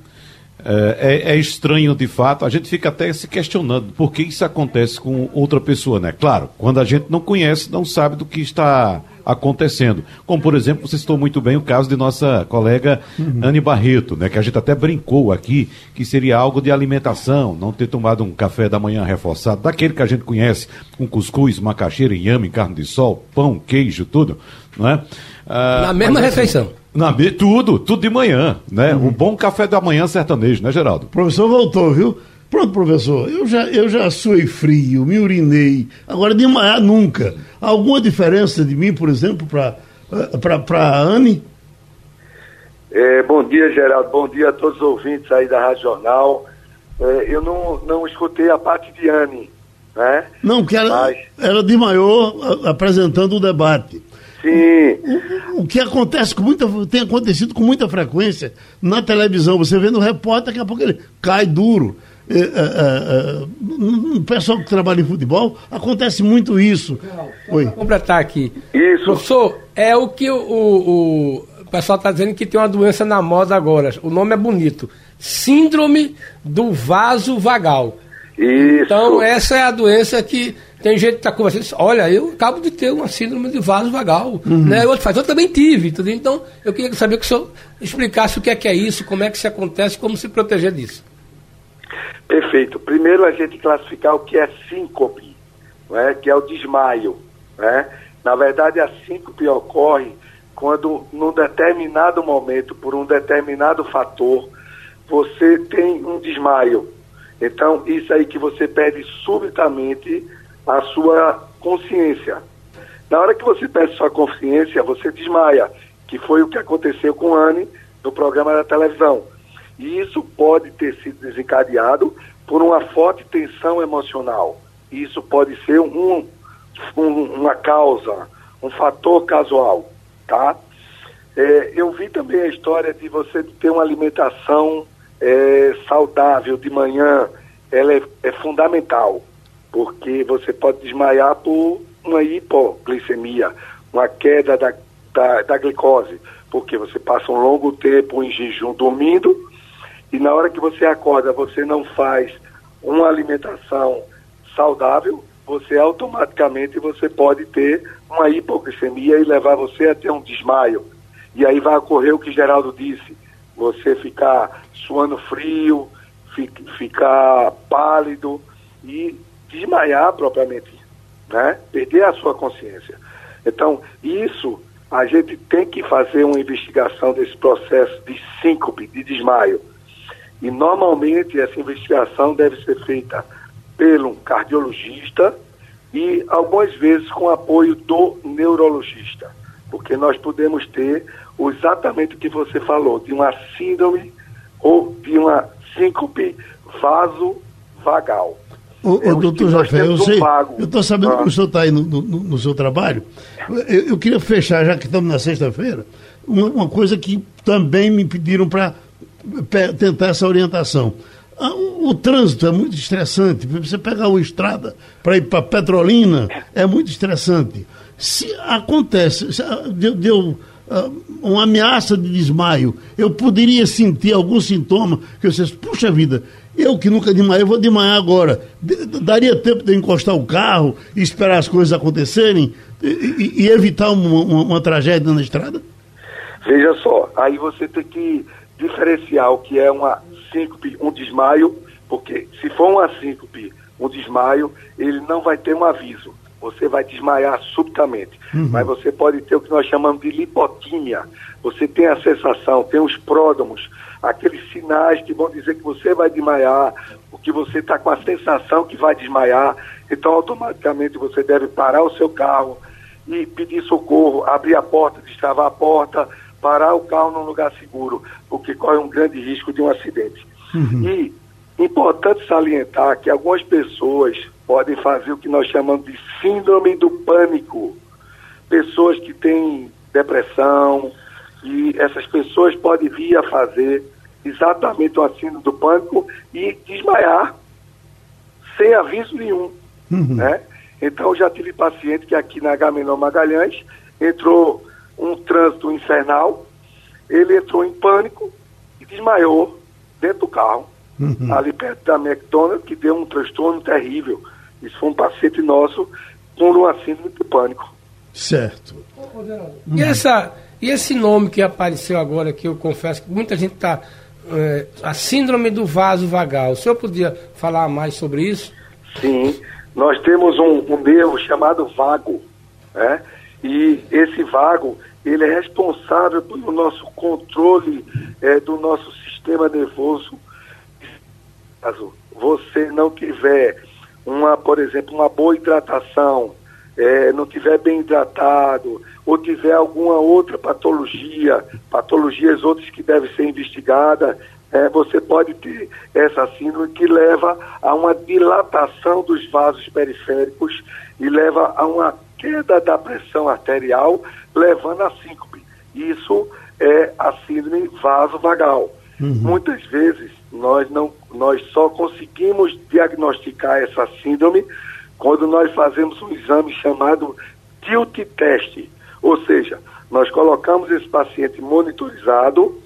É, é, é, estranho de fato, a gente fica até se questionando por que isso acontece com outra pessoa, né? Claro, quando a gente não conhece, não sabe do que está acontecendo. Como, por exemplo, você citou muito bem o caso de nossa colega uhum. Anne Barreto, né? Que a gente até brincou aqui que seria algo de alimentação, não ter tomado um café da manhã reforçado, daquele que a gente conhece, com cuscuz, macaxeira, inhame, carne de sol, pão, queijo, tudo, não é? Ah, Na mesma mas, assim, refeição. Na, tudo, tudo de manhã, né? Uhum. Um bom café da manhã sertanejo, né, Geraldo? O professor voltou, viu? Pronto, professor, eu já, eu já suei frio, me urinei, agora de manhã nunca. Alguma diferença de mim, por exemplo, para a Anne? É, bom dia, Geraldo. Bom dia a todos os ouvintes aí da Rádio Jornal. É, eu não, não escutei a parte de Anne, né? Não, que ela, Mas... ela de maior apresentando o debate. Sim. O, o, que acontece com muita, tem acontecido com muita frequência na televisão. Você vê no repórter, daqui a pouco ele cai duro. É, é, é, no pessoal que trabalha em futebol, acontece muito isso. Oi. Vou completar aqui. Isso. Professor, é o que o, o, o pessoal está dizendo que tem uma doença na moda agora. O nome é bonito. Síndrome do vaso vagal. Isso. Então, essa é a doença que tem gente que está conversando, olha, eu acabo de ter uma síndrome de vaso vagal, uhum. né? Outro faz, eu também tive, entendeu? Então, eu queria saber que o senhor explicasse o que é que é isso, como é que se acontece, como se proteger disso. Perfeito. Primeiro a gente classificar o que é síncope, né? que é o desmaio. Né? Na verdade, a síncope ocorre quando, num determinado momento, por um determinado fator, você tem um desmaio. Então, isso aí que você perde subitamente a sua consciência. Na hora que você perde sua consciência, você desmaia, que foi o que aconteceu com Anne no programa da televisão. E isso pode ter sido desencadeado por uma forte tensão emocional. isso pode ser um, um, uma causa, um fator casual, tá? É, eu vi também a história de você ter uma alimentação é, saudável de manhã, ela é, é, fundamental, porque você pode desmaiar por uma hipoglicemia, uma queda da, da, da glicose, porque você passa um longo tempo em jejum dormindo e na hora que você acorda você não faz uma alimentação saudável, você automaticamente você pode ter uma hipoglicemia e levar você a ter um desmaio. E aí vai ocorrer o que Geraldo disse, você ficar suando frio, ficar pálido e desmaiar propriamente, né? Perder a sua consciência. Então, isso a gente tem que fazer uma investigação desse processo de síncope, de desmaio. E normalmente essa investigação deve ser feita pelo cardiologista e algumas vezes com apoio do neurologista, porque nós podemos ter exatamente o que você falou, de uma síndrome ou de uma síncope vaso-vagal. O, é, doutor Jafé, eu sei, eu estou sabendo ah. que o senhor está aí no, no, no, seu trabalho. Eu, eu, queria fechar, já que estamos na sexta-feira, uma, uma, coisa que também me pediram para tentar essa orientação. Ah, o, trânsito é muito estressante. Você pegar uma estrada para ir para Petrolina é muito estressante. Se acontece, se ah, deu, deu uh, uma ameaça de desmaio, eu poderia sentir algum sintoma que eu disse, puxa vida, eu que nunca desmaiei, vou desmaiar agora. Daria tempo de encostar o carro e esperar as coisas acontecerem e, e evitar uma, uma, uma, tragédia na estrada? Veja só, aí você tem que diferenciar o que é uma síncope, um desmaio, porque se for uma síncope, um desmaio, ele não vai ter um aviso. Você vai desmaiar subitamente. Uhum. Mas você pode ter o que nós chamamos de lipotímia. Você tem a sensação, tem os pródomos, aqueles sinais que vão dizer que você vai desmaiar, o que você está com a sensação que vai desmaiar. Então, automaticamente, você deve parar o seu carro e pedir socorro, abrir a porta, destravar a porta, parar o carro num lugar seguro, porque corre um grande risco de um acidente. Uhum. E importante salientar que algumas pessoas podem fazer o que nós chamamos de síndrome do pânico. Pessoas que têm depressão, e essas pessoas podem vir a fazer exatamente o síndrome do pânico e desmaiar sem aviso nenhum. Uhum. Né? Então já tive paciente que aqui na Gamenon Magalhães entrou um trânsito infernal, ele entrou em pânico e desmaiou dentro do carro, uhum. ali perto da McDonald's, que deu um transtorno terrível. Isso foi um paciente nosso com uma síndrome de pânico. Certo. E, essa, e esse nome que apareceu agora, que eu confesso que muita gente está. É, a síndrome do vaso vagal. O senhor podia falar mais sobre isso? Sim. Nós temos um, um nervo chamado vago. Né? E esse vago, ele é responsável pelo nosso controle é, do nosso sistema nervoso. Caso você não tiver uma, por exemplo, uma boa hidratação, é, não tiver bem hidratado, ou tiver alguma outra patologia, patologias outras que devem ser investigadas, é, você pode ter essa síndrome que leva a uma dilatação dos vasos periféricos e leva a uma queda da pressão arterial, levando a síncope. Isso é a síndrome vasovagal. Uhum. Muitas vezes nós não nós só conseguimos diagnosticar essa síndrome quando nós fazemos um exame chamado tilt test, ou seja, nós colocamos esse paciente monitorizado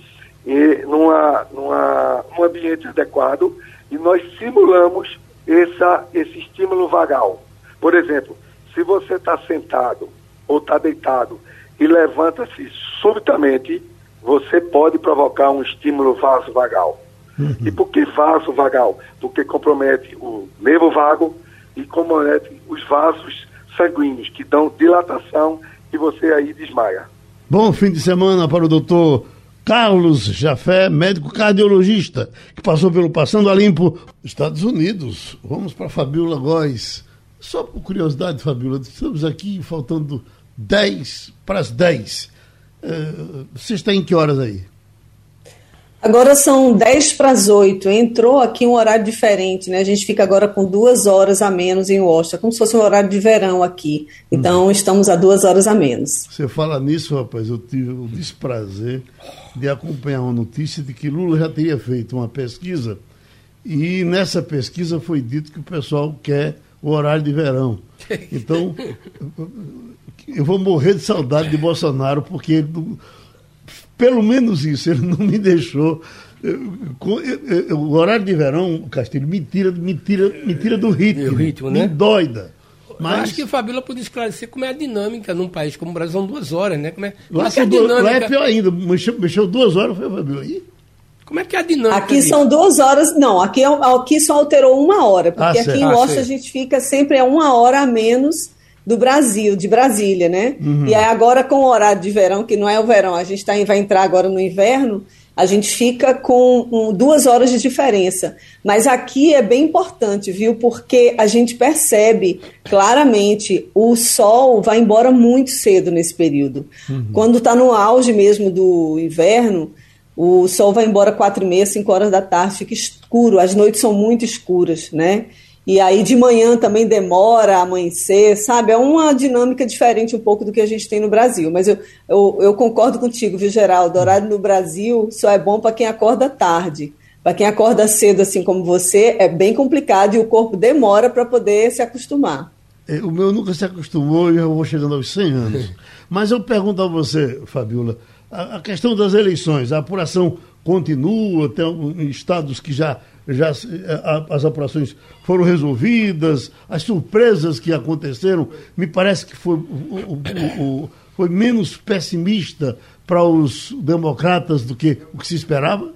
e numa, numa, num ambiente adequado e nós simulamos essa, esse estímulo vagal. Por exemplo, se você está sentado ou está deitado e levanta-se subitamente, você pode provocar um estímulo vasovagal. Uhum. E por que vaso vagal? Porque compromete o nervo vago e compromete os vasos sanguíneos, que dão dilatação e você aí desmaia. Bom fim de semana para o doutor Carlos Jafé, médico cardiologista, que passou pelo Passando a Limpo, Estados Unidos. Vamos para Fabiola Góes. Só por curiosidade, Fabiola, estamos aqui faltando 10 para as 10. Uh, você está em que horas aí? Agora são 10 para as 8. Entrou aqui um horário diferente, né? A gente fica agora com duas horas a menos em Washington, como se fosse um horário de verão aqui. Então, uhum. estamos a duas horas a menos. Você fala nisso, rapaz, eu tive o desprazer de acompanhar uma notícia de que Lula já teria feito uma pesquisa e nessa pesquisa foi dito que o pessoal quer o horário de verão. Então, eu vou morrer de saudade de Bolsonaro, porque ele pelo menos isso, ele não me deixou. O horário de verão, Castilho, me tira, me tira, me tira do ritmo. Do ritmo né? Me doida. Mas... Eu acho que Fabíola podia esclarecer como é a dinâmica num país como o Brasil, são duas horas, né? Como é, lá, como é, é dinâmica... lá é pior ainda, mexeu, mexeu duas horas, foi Fabíola aí? Como é que é a dinâmica? Aqui disso? são duas horas, não, aqui, é aqui só alterou uma hora, porque ah, aqui em ah, Washington a gente fica sempre a uma hora a menos do Brasil, de Brasília, né? Uhum. E aí agora com o horário de verão, que não é o verão, a gente tá, vai entrar agora no inverno, a gente fica com um, duas horas de diferença. Mas aqui é bem importante, viu? Porque a gente percebe claramente o sol vai embora muito cedo nesse período. Uhum. Quando está no auge mesmo do inverno, o sol vai embora quatro e meia, cinco horas da tarde, fica escuro, as noites são muito escuras, né? E aí de manhã também demora a amanhecer, sabe? É uma dinâmica diferente um pouco do que a gente tem no Brasil. Mas eu, eu, eu concordo contigo, viu, Geraldo? O horário no Brasil só é bom para quem acorda tarde. Para quem acorda cedo, assim como você, é bem complicado e o corpo demora para poder se acostumar. É, o meu nunca se acostumou e eu vou chegando aos 100 anos. Mas eu pergunto a você, Fabiola, a, a questão das eleições, a apuração continua, tem estados que já já as apurações foram resolvidas, as surpresas que aconteceram, me parece que foi, foi menos pessimista para os democratas do que o que se esperava?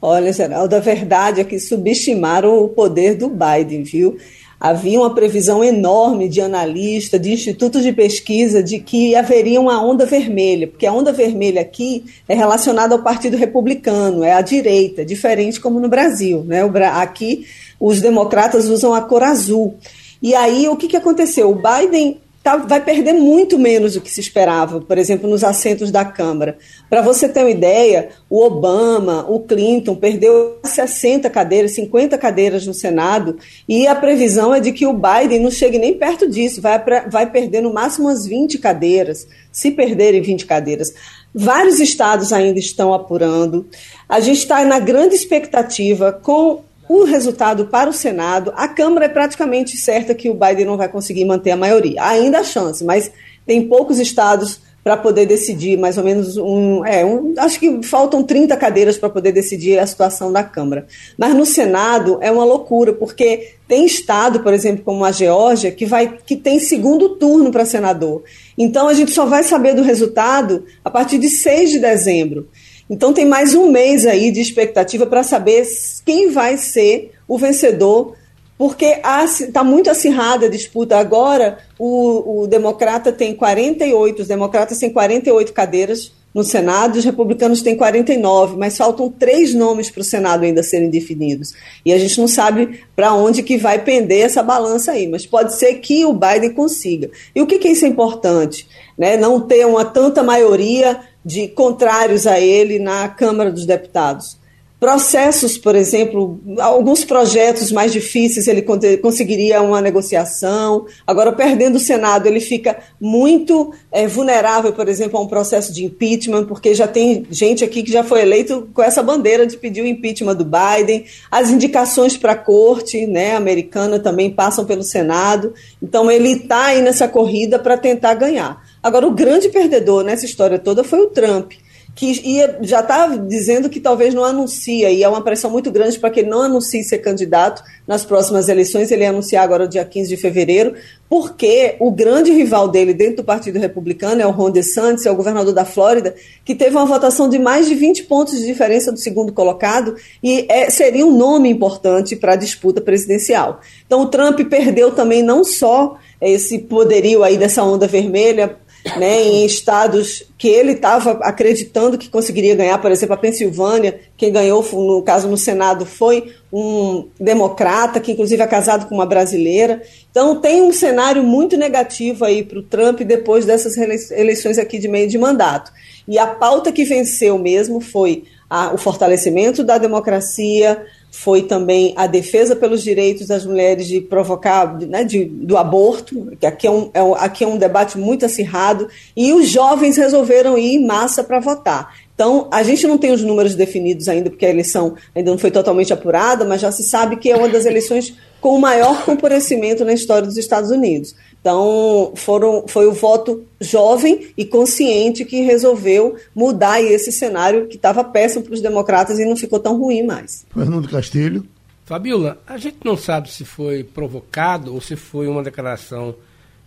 Olha, Geraldo, a verdade é que subestimaram o poder do Biden, viu? Havia uma previsão enorme de analistas, de institutos de pesquisa, de que haveria uma onda vermelha, porque a onda vermelha aqui é relacionada ao Partido Republicano, é a direita, diferente como no Brasil. Né? Aqui os democratas usam a cor azul. E aí o que, que aconteceu? O Biden tá, vai perder muito menos do que se esperava, por exemplo, nos assentos da Câmara. Para você ter uma ideia, o Obama, o Clinton perdeu 60 cadeiras, 50 cadeiras no Senado, e a previsão é de que o Biden não chegue nem perto disso, vai, vai perder no máximo umas 20 cadeiras, se perderem 20 cadeiras. Vários estados ainda estão apurando. A gente está na grande expectativa com o resultado para o Senado, a Câmara é praticamente certa que o Biden não vai conseguir manter a maioria. Ainda há chance, mas tem poucos estados para poder decidir, mais ou menos um, é, um, acho que faltam 30 cadeiras para poder decidir a situação da Câmara. Mas no Senado é uma loucura, porque tem estado, por exemplo, como a Geórgia, que vai que tem segundo turno para senador. Então a gente só vai saber do resultado a partir de 6 de dezembro. Então tem mais um mês aí de expectativa para saber quem vai ser o vencedor, porque está muito acirrada a disputa. Agora o, o democrata tem 48, os democratas têm 48 cadeiras no Senado, os republicanos têm 49, mas faltam três nomes para o Senado ainda serem definidos. E a gente não sabe para onde que vai pender essa balança aí, mas pode ser que o Biden consiga. E o que, que isso é importante? Né? Não ter uma tanta maioria de contrários a ele na Câmara dos Deputados. Processos, por exemplo, alguns projetos mais difíceis ele conseguiria uma negociação. Agora, perdendo o Senado, ele fica muito é, vulnerável, por exemplo, a um processo de impeachment, porque já tem gente aqui que já foi eleito com essa bandeira de pedir o impeachment do Biden. As indicações para a corte né, americana também passam pelo Senado. Então, ele está aí nessa corrida para tentar ganhar. Agora, o grande perdedor nessa história toda foi o Trump, que ia, já está dizendo que talvez não anuncia, e é uma pressão muito grande para que ele não anuncie ser candidato nas próximas eleições. Ele ia anunciar agora, dia 15 de fevereiro, porque o grande rival dele dentro do Partido Republicano é o Ron DeSantis, é o governador da Flórida, que teve uma votação de mais de 20 pontos de diferença do segundo colocado, e é, seria um nome importante para a disputa presidencial. Então, o Trump perdeu também não só esse poderio aí dessa onda vermelha né, em estados que ele estava acreditando que conseguiria ganhar, por exemplo, a Pensilvânia, quem ganhou, no caso no Senado, foi um democrata, que inclusive é casado com uma brasileira. Então tem um cenário muito negativo aí para o Trump depois dessas eleições aqui de meio de mandato. E a pauta que venceu mesmo foi a, o fortalecimento da democracia, foi também a defesa pelos direitos das mulheres de provocar, né, de, do aborto, que aqui é, um, é, aqui é um debate muito acirrado, e os jovens resolveram ir em massa para votar. Então, a gente não tem os números definidos ainda, porque a eleição ainda não foi totalmente apurada, mas já se sabe que é uma das eleições com o maior comparecimento na história dos Estados Unidos. Então, foram, foi o voto jovem e consciente que resolveu mudar esse cenário que estava péssimo para os democratas e não ficou tão ruim mais. Fernando Castilho. Fabiola, a gente não sabe se foi provocado ou se foi uma declaração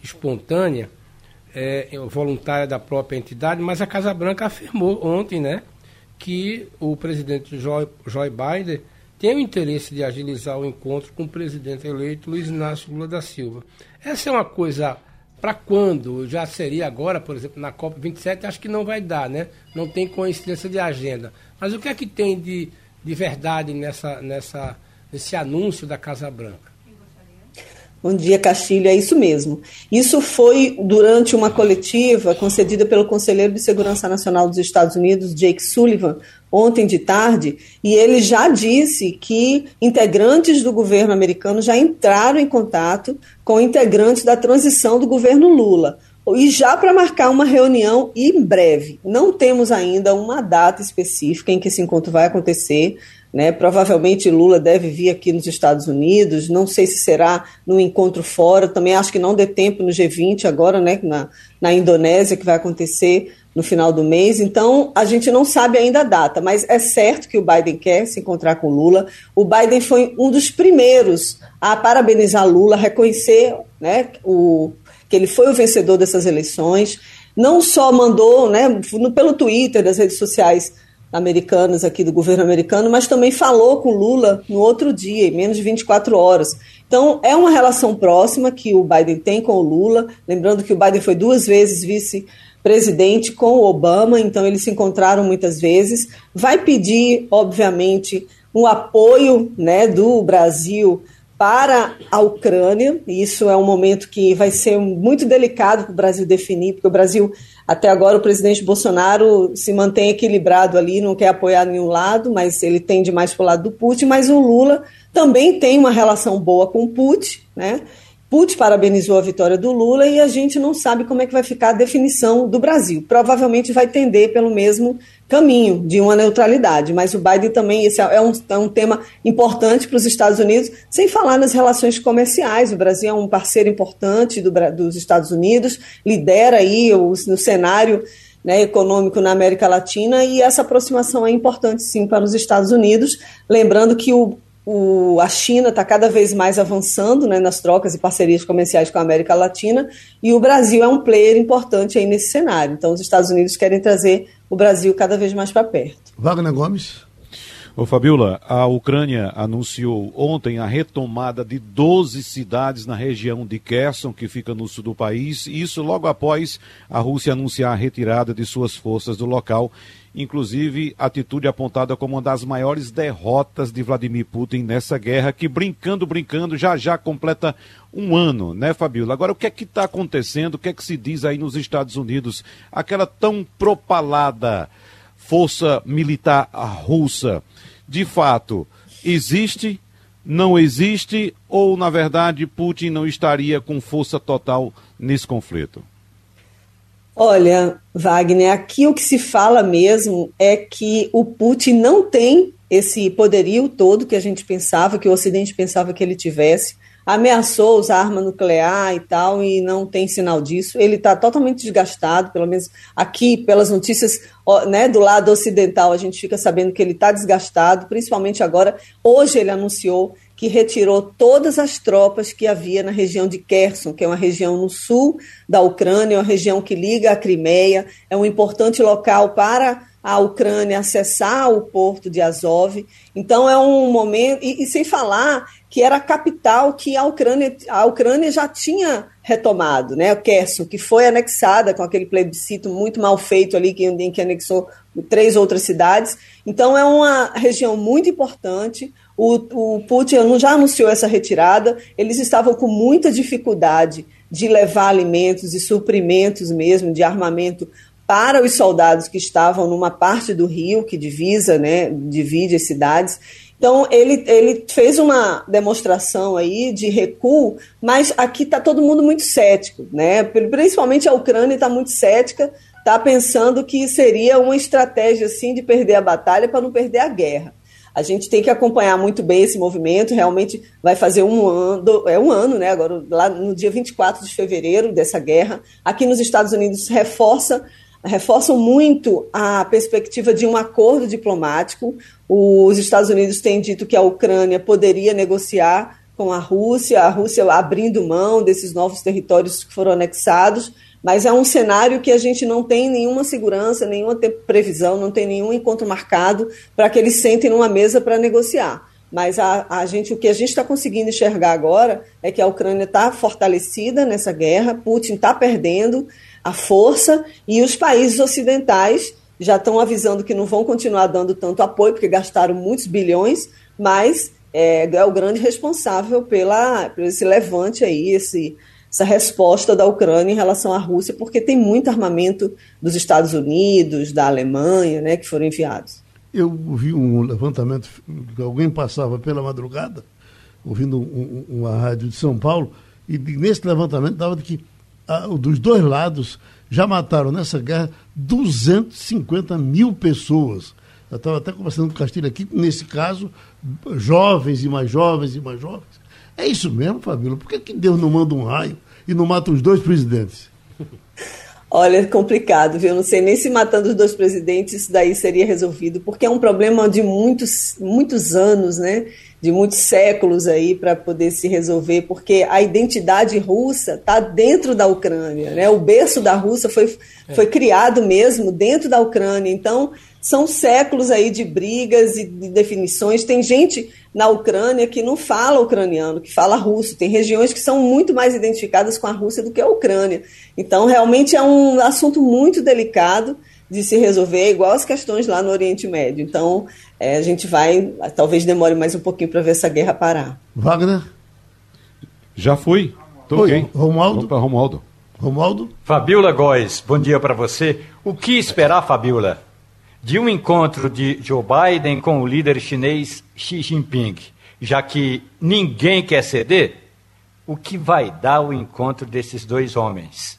espontânea, é, voluntária da própria entidade, mas a Casa Branca afirmou ontem né, que o presidente Joe, Joe Biden tem o interesse de agilizar o encontro com o presidente eleito Luiz Inácio Lula da Silva. Essa é uma coisa para quando? Já seria agora, por exemplo, na Copa 27, acho que não vai dar, né? Não tem coincidência de agenda. Mas o que é que tem de, de verdade nessa, nessa, nesse anúncio da Casa Branca? Bom dia, Castilho, é isso mesmo. Isso foi durante uma coletiva concedida pelo Conselheiro de Segurança Nacional dos Estados Unidos, Jake Sullivan, ontem de tarde, e ele já disse que integrantes do governo americano já entraram em contato com integrantes da transição do governo Lula. E já para marcar uma reunião em breve. Não temos ainda uma data específica em que esse encontro vai acontecer. Né? Provavelmente Lula deve vir aqui nos Estados Unidos, não sei se será no encontro fora, também acho que não dê tempo no G20 agora, né? na, na Indonésia, que vai acontecer no final do mês. Então, a gente não sabe ainda a data, mas é certo que o Biden quer se encontrar com Lula. O Biden foi um dos primeiros a parabenizar Lula, reconhecer né, o, que ele foi o vencedor dessas eleições. Não só mandou né, pelo Twitter, das redes sociais, americanas aqui do governo americano, mas também falou com Lula no outro dia, em menos de 24 horas. Então, é uma relação próxima que o Biden tem com o Lula. Lembrando que o Biden foi duas vezes vice-presidente com o Obama, então eles se encontraram muitas vezes. Vai pedir, obviamente, um apoio né, do Brasil para a Ucrânia. Isso é um momento que vai ser muito delicado para o Brasil definir, porque o Brasil, até agora, o presidente Bolsonaro se mantém equilibrado ali, não quer apoiar nenhum lado, mas ele tende mais para o lado do Putin. Mas o Lula também tem uma relação boa com o Putin, né? Putin parabenizou a vitória do Lula e a gente não sabe como é que vai ficar a definição do Brasil. Provavelmente vai tender pelo mesmo caminho de uma neutralidade, mas o Biden também, esse é um, é um tema importante para os Estados Unidos, sem falar nas relações comerciais. O Brasil é um parceiro importante do, dos Estados Unidos, lidera aí o, no cenário né, econômico na América Latina e essa aproximação é importante sim para os Estados Unidos. Lembrando que o, o, a China está cada vez mais avançando né, nas trocas e parcerias comerciais com a América Latina e o Brasil é um player importante aí nesse cenário. Então, os Estados Unidos querem trazer o Brasil cada vez mais para perto. Wagner Gomes. Ô Fabiola, a Ucrânia anunciou ontem a retomada de 12 cidades na região de Kherson, que fica no sul do país, isso logo após a Rússia anunciar a retirada de suas forças do local inclusive atitude apontada como uma das maiores derrotas de Vladimir Putin nessa guerra, que brincando, brincando, já já completa um ano, né, Fabiola? Agora, o que é que está acontecendo? O que é que se diz aí nos Estados Unidos? Aquela tão propalada força militar russa, de fato, existe? Não existe? Ou, na verdade, Putin não estaria com força total nesse conflito? Olha, Wagner, aqui o que se fala mesmo é que o Putin não tem esse poderio todo que a gente pensava, que o Ocidente pensava que ele tivesse. Ameaçou usar arma nuclear e tal, e não tem sinal disso. Ele está totalmente desgastado, pelo menos aqui, pelas notícias né, do lado ocidental, a gente fica sabendo que ele está desgastado, principalmente agora. Hoje ele anunciou que retirou todas as tropas que havia na região de Kherson, que é uma região no sul da Ucrânia, uma região que liga a Crimeia, é um importante local para a Ucrânia acessar o porto de Azov. Então é um momento e, e sem falar que era a capital que a Ucrânia, a Ucrânia já tinha retomado, né? Kherson, que foi anexada com aquele plebiscito muito mal feito ali que, em que anexou três outras cidades. Então é uma região muito importante. O, o Putin já anunciou essa retirada, eles estavam com muita dificuldade de levar alimentos e suprimentos mesmo, de armamento para os soldados que estavam numa parte do rio que divisa, né, divide as cidades. Então, ele, ele fez uma demonstração aí de recuo, mas aqui está todo mundo muito cético, né? principalmente a Ucrânia está muito cética, está pensando que seria uma estratégia assim de perder a batalha para não perder a guerra. A gente tem que acompanhar muito bem esse movimento, realmente vai fazer um ano, é um ano, né? Agora, lá no dia 24 de fevereiro dessa guerra, aqui nos Estados Unidos reforça reforçam muito a perspectiva de um acordo diplomático. Os Estados Unidos têm dito que a Ucrânia poderia negociar com a Rússia, a Rússia abrindo mão desses novos territórios que foram anexados, mas é um cenário que a gente não tem nenhuma segurança, nenhuma previsão, não tem nenhum encontro marcado para que eles sentem numa mesa para negociar. Mas a, a, gente, o que a gente está conseguindo enxergar agora é que a Ucrânia está fortalecida nessa guerra, Putin está perdendo, a força e os países ocidentais já estão avisando que não vão continuar dando tanto apoio, porque gastaram muitos bilhões, mas é, é o grande responsável pela, por esse levante aí, esse, essa resposta da Ucrânia em relação à Rússia, porque tem muito armamento dos Estados Unidos, da Alemanha, né, que foram enviados. Eu vi um levantamento alguém passava pela madrugada, ouvindo um, uma rádio de São Paulo, e nesse levantamento dava de que dos dois lados já mataram nessa guerra 250 mil pessoas. Eu estava até conversando com o Castilho aqui, nesse caso, jovens e mais jovens e mais jovens. É isso mesmo, Fabíola? Por que, que Deus não manda um raio e não mata os dois presidentes? Olha, é complicado, viu? Não sei nem se matando os dois presidentes isso daí seria resolvido, porque é um problema de muitos, muitos anos, né? de muitos séculos aí para poder se resolver, porque a identidade russa está dentro da Ucrânia, né? O berço da Rússia foi, foi criado mesmo dentro da Ucrânia. Então, são séculos aí de brigas e de definições. Tem gente na Ucrânia que não fala ucraniano, que fala russo. Tem regiões que são muito mais identificadas com a Rússia do que a Ucrânia. Então, realmente é um assunto muito delicado de se resolver, igual as questões lá no Oriente Médio. Então, é, a gente vai, talvez demore mais um pouquinho para ver essa guerra parar. Wagner? Já fui. Tô Oi, bem. Romualdo? Vamos para Romualdo. Romualdo? Fabiola Góes, bom dia para você. O que esperar, Fabiola, de um encontro de Joe Biden com o líder chinês Xi Jinping? Já que ninguém quer ceder, o que vai dar o encontro desses dois homens?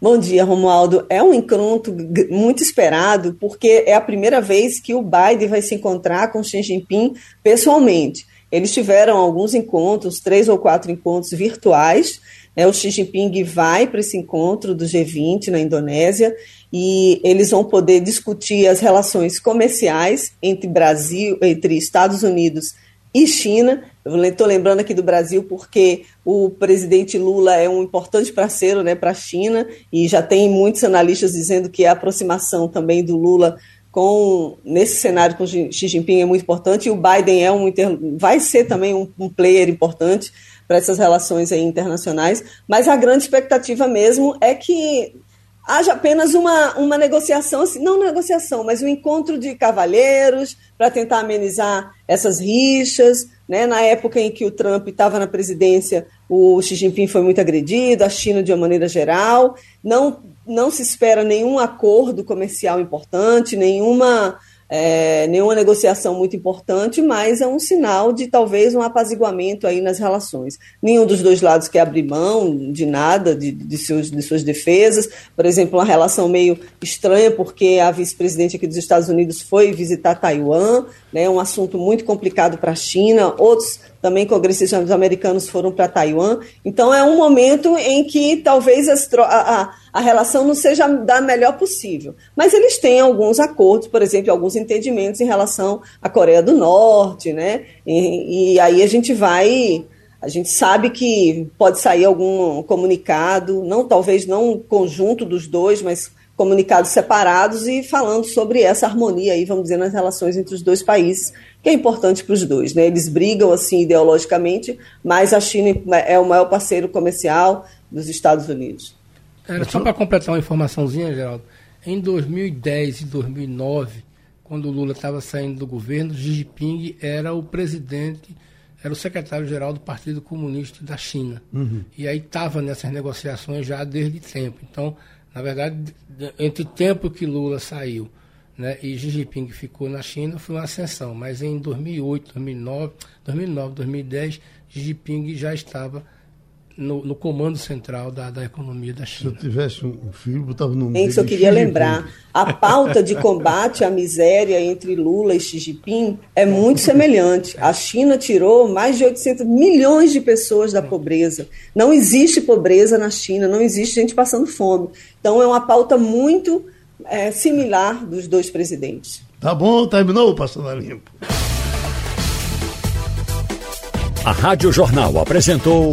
Bom dia, Romualdo. É um encontro muito esperado, porque é a primeira vez que o Biden vai se encontrar com Xi Jinping pessoalmente. Eles tiveram alguns encontros, três ou quatro encontros virtuais. Né? O Xi Jinping vai para esse encontro do G20 na Indonésia e eles vão poder discutir as relações comerciais entre Brasil, entre Estados Unidos e China. Estou lembrando aqui do Brasil porque o presidente Lula é um importante parceiro né, para a China. E já tem muitos analistas dizendo que a aproximação também do Lula com nesse cenário com Xi Jinping é muito importante. E o Biden é um vai ser também um, um player importante para essas relações internacionais, mas a grande expectativa mesmo é que haja apenas uma, uma negociação, assim, não negociação, mas um encontro de cavalheiros para tentar amenizar essas rixas. Né? Na época em que o Trump estava na presidência, o Xi Jinping foi muito agredido, a China de uma maneira geral. Não, não se espera nenhum acordo comercial importante, nenhuma é, nenhuma negociação muito importante, mas é um sinal de talvez um apaziguamento aí nas relações. Nenhum dos dois lados quer abrir mão de nada, de, de, seus, de suas defesas. Por exemplo, uma relação meio estranha, porque a vice-presidente aqui dos Estados Unidos foi visitar Taiwan, né, um assunto muito complicado para a China. Outros também congressistas americanos foram para Taiwan. Então é um momento em que talvez a, a, a, relação não seja da melhor possível. Mas eles têm alguns acordos, por exemplo, alguns entendimentos em relação à Coreia do Norte, né? E, e aí a gente vai. A gente sabe que pode sair algum comunicado, não talvez não conjunto dos dois, mas comunicados separados e falando sobre essa harmonia aí, vamos dizer, nas relações entre os dois países, que é importante para os dois. Né? Eles brigam assim ideologicamente, mas a China é o maior parceiro comercial dos Estados Unidos. Era só para completar uma informaçãozinha, Geraldo. Em 2010 e 2009, quando o Lula estava saindo do governo, Xi Jinping era o presidente, era o secretário-geral do Partido Comunista da China. Uhum. E aí estava nessas negociações já desde tempo. Então, Na verdade, entre o tempo que Lula saiu né, e Xi Jinping ficou na China, foi uma ascensão. Mas em 2008, 2009, 2009 2010, Xi Jinping já estava no, no, comando central da, da economia da China. Se eu tivesse um filho, botava no meio. Isso eu queria lembrar. A pauta de combate à miséria entre Lula e Xi Jinping é muito semelhante. A China tirou mais de 800 milhões de pessoas da pobreza. Não existe pobreza na China, não existe gente passando fome. Então é uma pauta muito é, similar dos dois presidentes. Tá bom, terminou Passando a Limpo. A Rádio Jornal apresentou